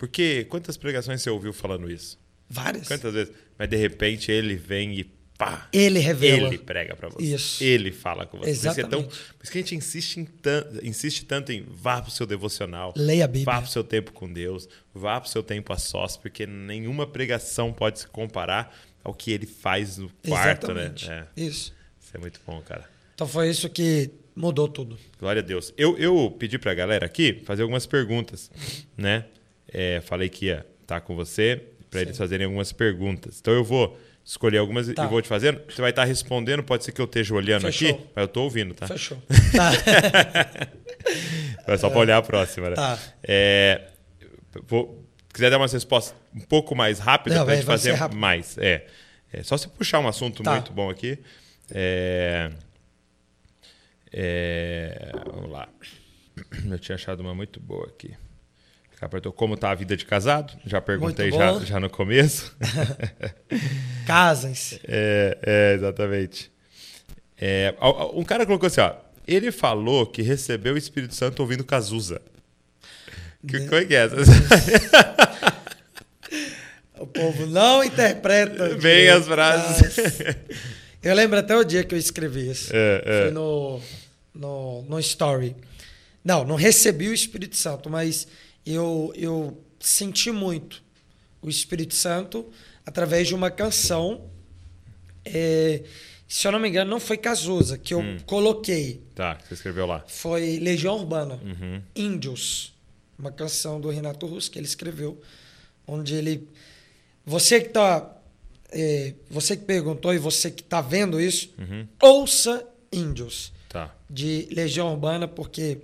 A: Porque quantas pregações você ouviu falando isso?
C: Várias.
A: Quantas vezes? Mas de repente ele vem e pá.
C: Ele revela.
A: Ele prega pra você.
C: Isso.
A: Ele fala com você. Por isso, é tão,
C: Exatamente.
A: por isso que a gente insiste, em tan- insiste tanto em vá pro seu devocional.
C: Leia a Bíblia.
A: Vá pro seu tempo com Deus. Vá pro seu tempo a sós, porque nenhuma pregação pode se comparar ao que ele faz no quarto,
C: Exatamente.
A: né? É,
C: Isso.
A: isso é muito bom, cara.
C: Então foi isso que mudou tudo.
A: Glória a Deus. Eu, eu pedi pra galera aqui fazer algumas perguntas, né? É, falei que ia estar com você para eles fazerem algumas perguntas. Então eu vou escolher algumas
C: Tá.
A: e vou te fazendo. Você vai estar respondendo, pode ser que eu esteja olhando
C: Fechou.
A: aqui, mas eu tô ouvindo, tá?
C: Fechou. Tá.
A: É só para olhar a próxima, né?
C: Tá.
A: É, vou, quiser dar umas respostas um pouco mais rápidas para a gente fazer mais. É, é só se puxar um assunto
C: Tá.
A: muito bom aqui. É, é, vamos lá. Eu tinha achado uma muito boa aqui. Como tá a vida de casado. Já perguntei já, já no começo.
C: Casem-se.
A: É, é, exatamente. É, um cara colocou assim, ó. Ele falou que recebeu o Espírito Santo ouvindo Cazuza. Que, como é que é essa?
C: O povo não interpreta.
A: Bem as frases.
C: Eu lembro até o dia que eu escrevi isso.
A: É, é.
C: Foi no, no, no Story. Não, não recebi o Espírito Santo, mas eu, eu senti muito o Espírito Santo através de uma canção. É, se eu não me engano, não foi Cazuza que eu
A: Hum.
C: coloquei.
A: Tá, você escreveu lá.
C: Foi Legião Urbana,
A: Uhum.
C: Índios, uma canção do Renato Russo que ele escreveu, onde ele. Você que tá. é, você que perguntou e você que está vendo isso,
A: Uhum.
C: ouça Índios,
A: Tá.
C: de Legião Urbana, porque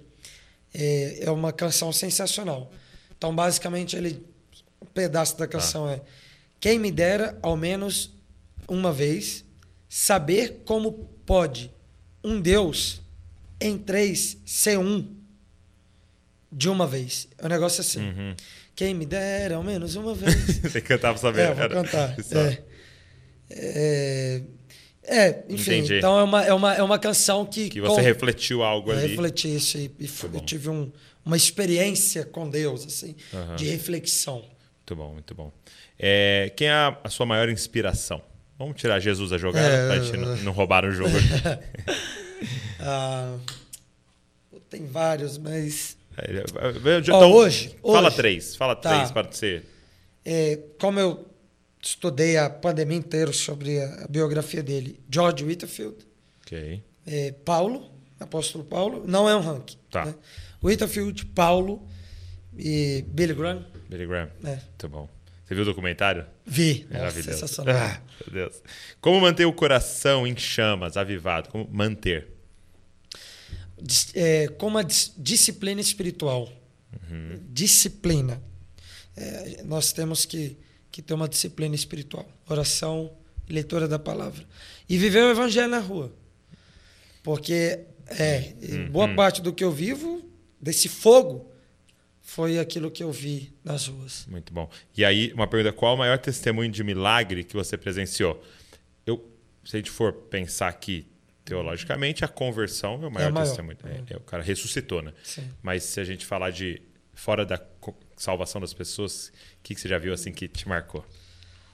C: é, é uma canção sensacional. Então, basicamente, ele um pedaço da canção é quem me dera ao menos uma vez saber como pode um Deus em três ser um de uma vez. É um negócio assim.
A: Uhum.
C: Quem me dera ao menos uma vez.
A: Você cantava saber.
C: É, vou cantar. É. É, é, enfim,
A: Entendi.
C: então é uma, é, uma, é uma canção que.
A: Que você
C: com-
A: refletiu algo
C: eu
A: ali.
C: refleti isso e, e eu tive um- uma experiência com Deus, assim,
A: Aham.
C: de reflexão.
A: Muito bom, muito bom. É, quem é a, a sua maior inspiração? Vamos tirar Jesus a jogada
C: É,
A: pra gente não, não roubar o jogo.
C: Ah, tem vários, mas
A: É,
C: Ó,
A: então,
C: hoje-
A: Fala
C: hoje-
A: três, fala
C: Tá.
A: três para ser.
C: é, como eu estudei a pandemia inteira sobre a, biografia dele, George Whitefield,
A: Ok.
C: é, Paulo, apóstolo Paulo, não é um ranking.
A: Tá.
C: Né? Whitefield, Paulo e Billy Graham.
A: Billy Graham.
C: É.
A: Muito bom. Você viu o documentário?
C: Vi. Nossa,
A: Maravilhoso.
C: sensacional.
A: Ah, meu Deus. Como manter o coração em chamas, avivado? Como manter?
C: É, como a dis- disciplina espiritual. Disciplina. É, nós temos que, que ter uma disciplina espiritual. Oração, leitura da palavra. E viver o evangelho na rua. Porque é, boa parte do que eu vivo, desse fogo, foi aquilo que eu vi nas ruas.
A: Muito bom. E aí, uma pergunta: qual o maior testemunho de milagre que você presenciou? Eu, se a gente for pensar aqui, teologicamente, a conversão é o maior,
C: o maior.
A: testemunho. É, é, o cara ressuscitou, né?
C: Sim.
A: Mas se a gente falar de fora da salvação das pessoas, o que, que você já viu assim que te marcou?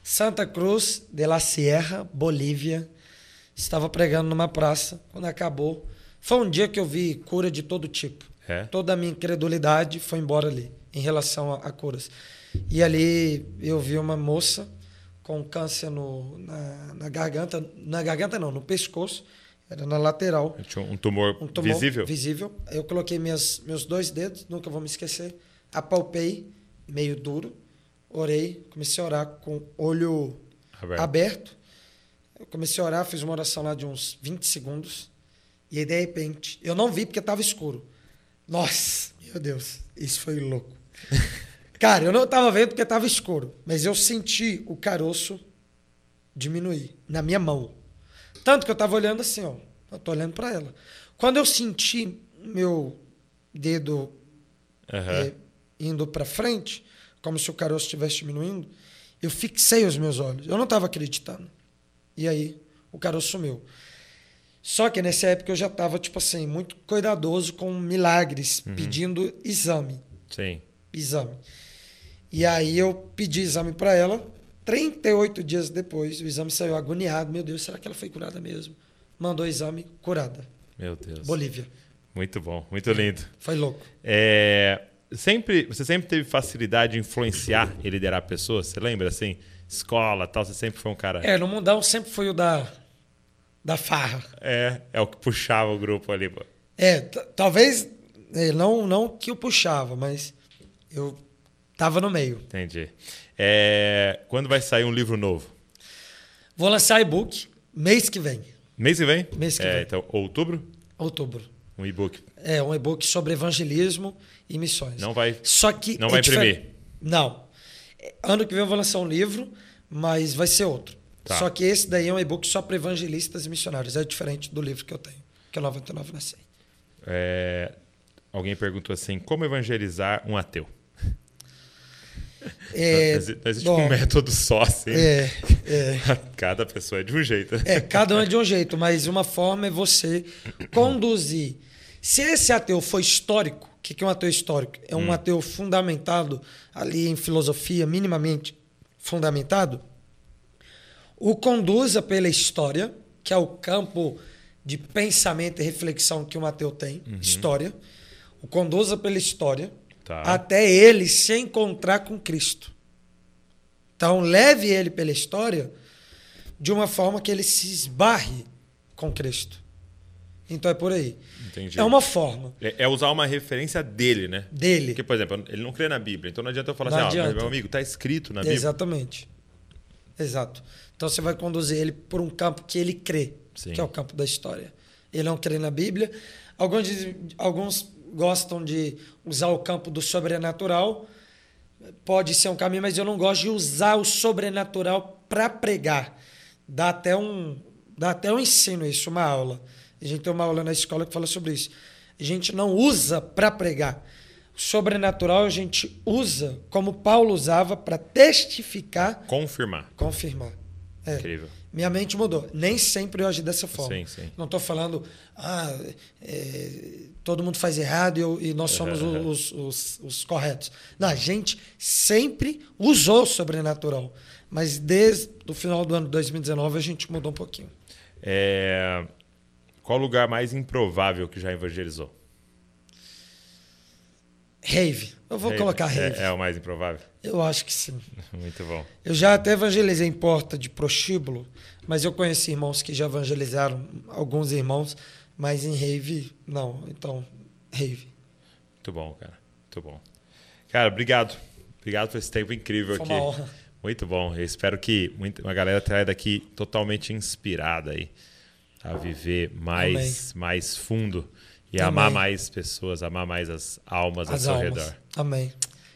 C: Santa Cruz de la Sierra, Bolívia. Estava pregando numa praça. Quando acabou, foi um dia que eu vi cura de todo tipo.
A: É?
C: Toda a minha incredulidade foi embora ali, em relação a, a curas. E ali eu vi uma moça com câncer no, na, na garganta, na garganta não, no pescoço, era na lateral.
A: Tinha um tumor,
C: Um tumor
A: visível?
C: visível. Eu coloquei minhas, meus dois dedos, nunca vou me esquecer. Apalpei, meio duro. Orei, comecei a orar com o olho
A: Aberto.
C: aberto. Eu comecei a orar, fiz uma oração lá de uns 20 segundos. E aí, de repente, eu não vi porque estava escuro. Nossa, meu Deus, isso foi louco. Cara, eu não estava vendo porque estava escuro, mas eu senti o caroço diminuir na minha mão. Tanto que eu estava olhando assim, ó. Eu tô olhando para ela. Quando eu senti meu dedo
A: Aham.
C: é, indo para frente, como se o caroço estivesse diminuindo, eu fixei os meus olhos. Eu não estava acreditando. E aí o caroço sumiu. Só que nessa época eu já estava tipo assim muito cuidadoso com milagres, pedindo exame,
A: Sim.
C: exame. E aí eu pedi exame para ela. 38 dias depois, o exame saiu agoniado. Meu Deus, será que ela foi curada mesmo? Mandou o exame, curada.
A: Meu Deus.
C: Bolívia.
A: Muito bom, muito lindo.
C: Foi louco.
A: É, sempre, você sempre teve facilidade de influenciar e liderar pessoas? Você lembra assim? Escola, tal, você sempre foi um cara.
C: É, no mundão sempre foi o da, da farra.
A: É, é o que puxava o grupo ali. pô.
C: É, talvez é, não, não que eu puxava, mas eu tava no meio.
A: Entendi. É, quando vai sair um livro novo?
C: Vou lançar e-book mês que vem,
A: Mês que vem?
C: Mês que
A: é,
C: vem.
A: Então, outubro,
C: outubro.
A: um e-book.
C: É um e-book sobre evangelismo e missões.
A: Não vai.
C: Só que
A: não
C: é
A: vai
C: difer-
A: imprimir?
C: Não. Ano que vem eu vou lançar um livro, mas vai ser outro.
A: Tá.
C: Só que esse daí é um e-book só para evangelistas e missionários. É diferente do livro que eu tenho, que é o 99 na 100.
A: É, alguém perguntou assim: como evangelizar um ateu?
C: É,
A: não existe, não existe
C: bom,
A: um método só, assim.
C: é, é.
A: Cada pessoa é de um jeito.
C: É, cada um é de um jeito, mas uma forma é você conduzir. Se esse ateu for histórico, o que é um ateu histórico? É um ateu fundamentado ali em filosofia, minimamente fundamentado. O conduza pela história, que é o campo de pensamento e reflexão que um ateu tem, história. O conduza pela história
A: Tá.
C: até ele se encontrar com Cristo. Então, leve ele pela história de uma forma que ele se esbarre com Cristo. Então é por aí.
A: Entendi.
C: É uma forma
A: É, é usar uma referência dele, né?
C: dele.
A: Porque, por exemplo, ele não crê na Bíblia. Então não adianta eu falar
C: Não
A: assim,
C: adianta.
A: meu amigo, tá escrito na Bíblia.
C: Exatamente. Exato. Então você vai conduzir ele por um campo que ele crê,
A: Sim.
C: que é o campo da história. Ele não crê na Bíblia. Alguns, dizem- alguns gostam de usar o campo do sobrenatural. pode ser um caminho, mas eu não gosto de usar o sobrenatural para pregar. Dá até um dá até um ensino isso, uma aula. A gente tem uma aula na escola que fala sobre isso. A gente não usa para pregar. O sobrenatural a gente usa como Paulo usava para testificar,
A: Confirmar.
C: confirmar. É.
A: Incrível.
C: Minha mente mudou. Nem sempre eu agi dessa forma.
A: Sim, sim.
C: Não estou falando, ah, é, todo mundo faz errado e, eu- e nós somos o- os, os- os corretos. Não, a gente sempre usou o sobrenatural. Mas desde o final do ano 2019 a gente mudou um pouquinho.
A: É, Qual o lugar mais improvável que já evangelizou?
C: Rave. Eu vou colocar rave.
A: É, é o mais improvável?
C: Eu acho que sim.
A: Muito bom.
C: Eu já até evangelizei em porta de prostíbulo, mas eu conheci irmãos que já evangelizaram, alguns irmãos, mas em rave, não. Então, rave.
A: Muito bom, cara. Muito bom. Cara, obrigado. Obrigado por esse tempo incrível
C: Foi
A: aqui.
C: uma honra.
A: Muito bom. Eu espero que muita, uma galera saia daqui totalmente inspirada aí a viver mais, mais fundo e
C: Amém.
A: amar mais pessoas, amar mais as almas ao
C: As
A: seu
C: almas.
A: redor.
C: Amém.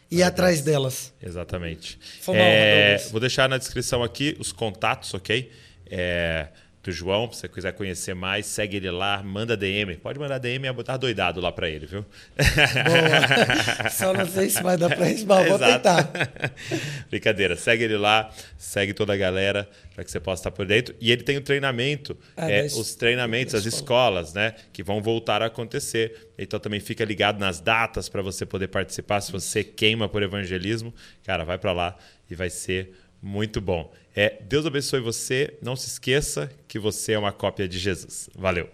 C: E atrás delas.
A: Exatamente.
C: Foi uma honra,
A: É, vou deixar na descrição aqui os contatos, ok? É, do João, se você quiser conhecer mais, segue ele lá, manda DM. Pode mandar DM e botar doidado lá pra ele, viu?
C: Boa. Só não sei se vai dar pra isso, mas vou tentar.
A: Brincadeira. Segue ele lá, segue toda a galera para que você possa estar por dentro. E ele tem o treinamento,
C: Ah,
A: é, os treinamentos, as escolas, né? Que vão voltar a acontecer. Então também fica ligado nas datas para você poder participar. Se você queima por evangelismo, cara, vai para lá e vai ser muito bom. É, Deus abençoe você. Não se esqueça que você é uma cópia de Jesus. Valeu.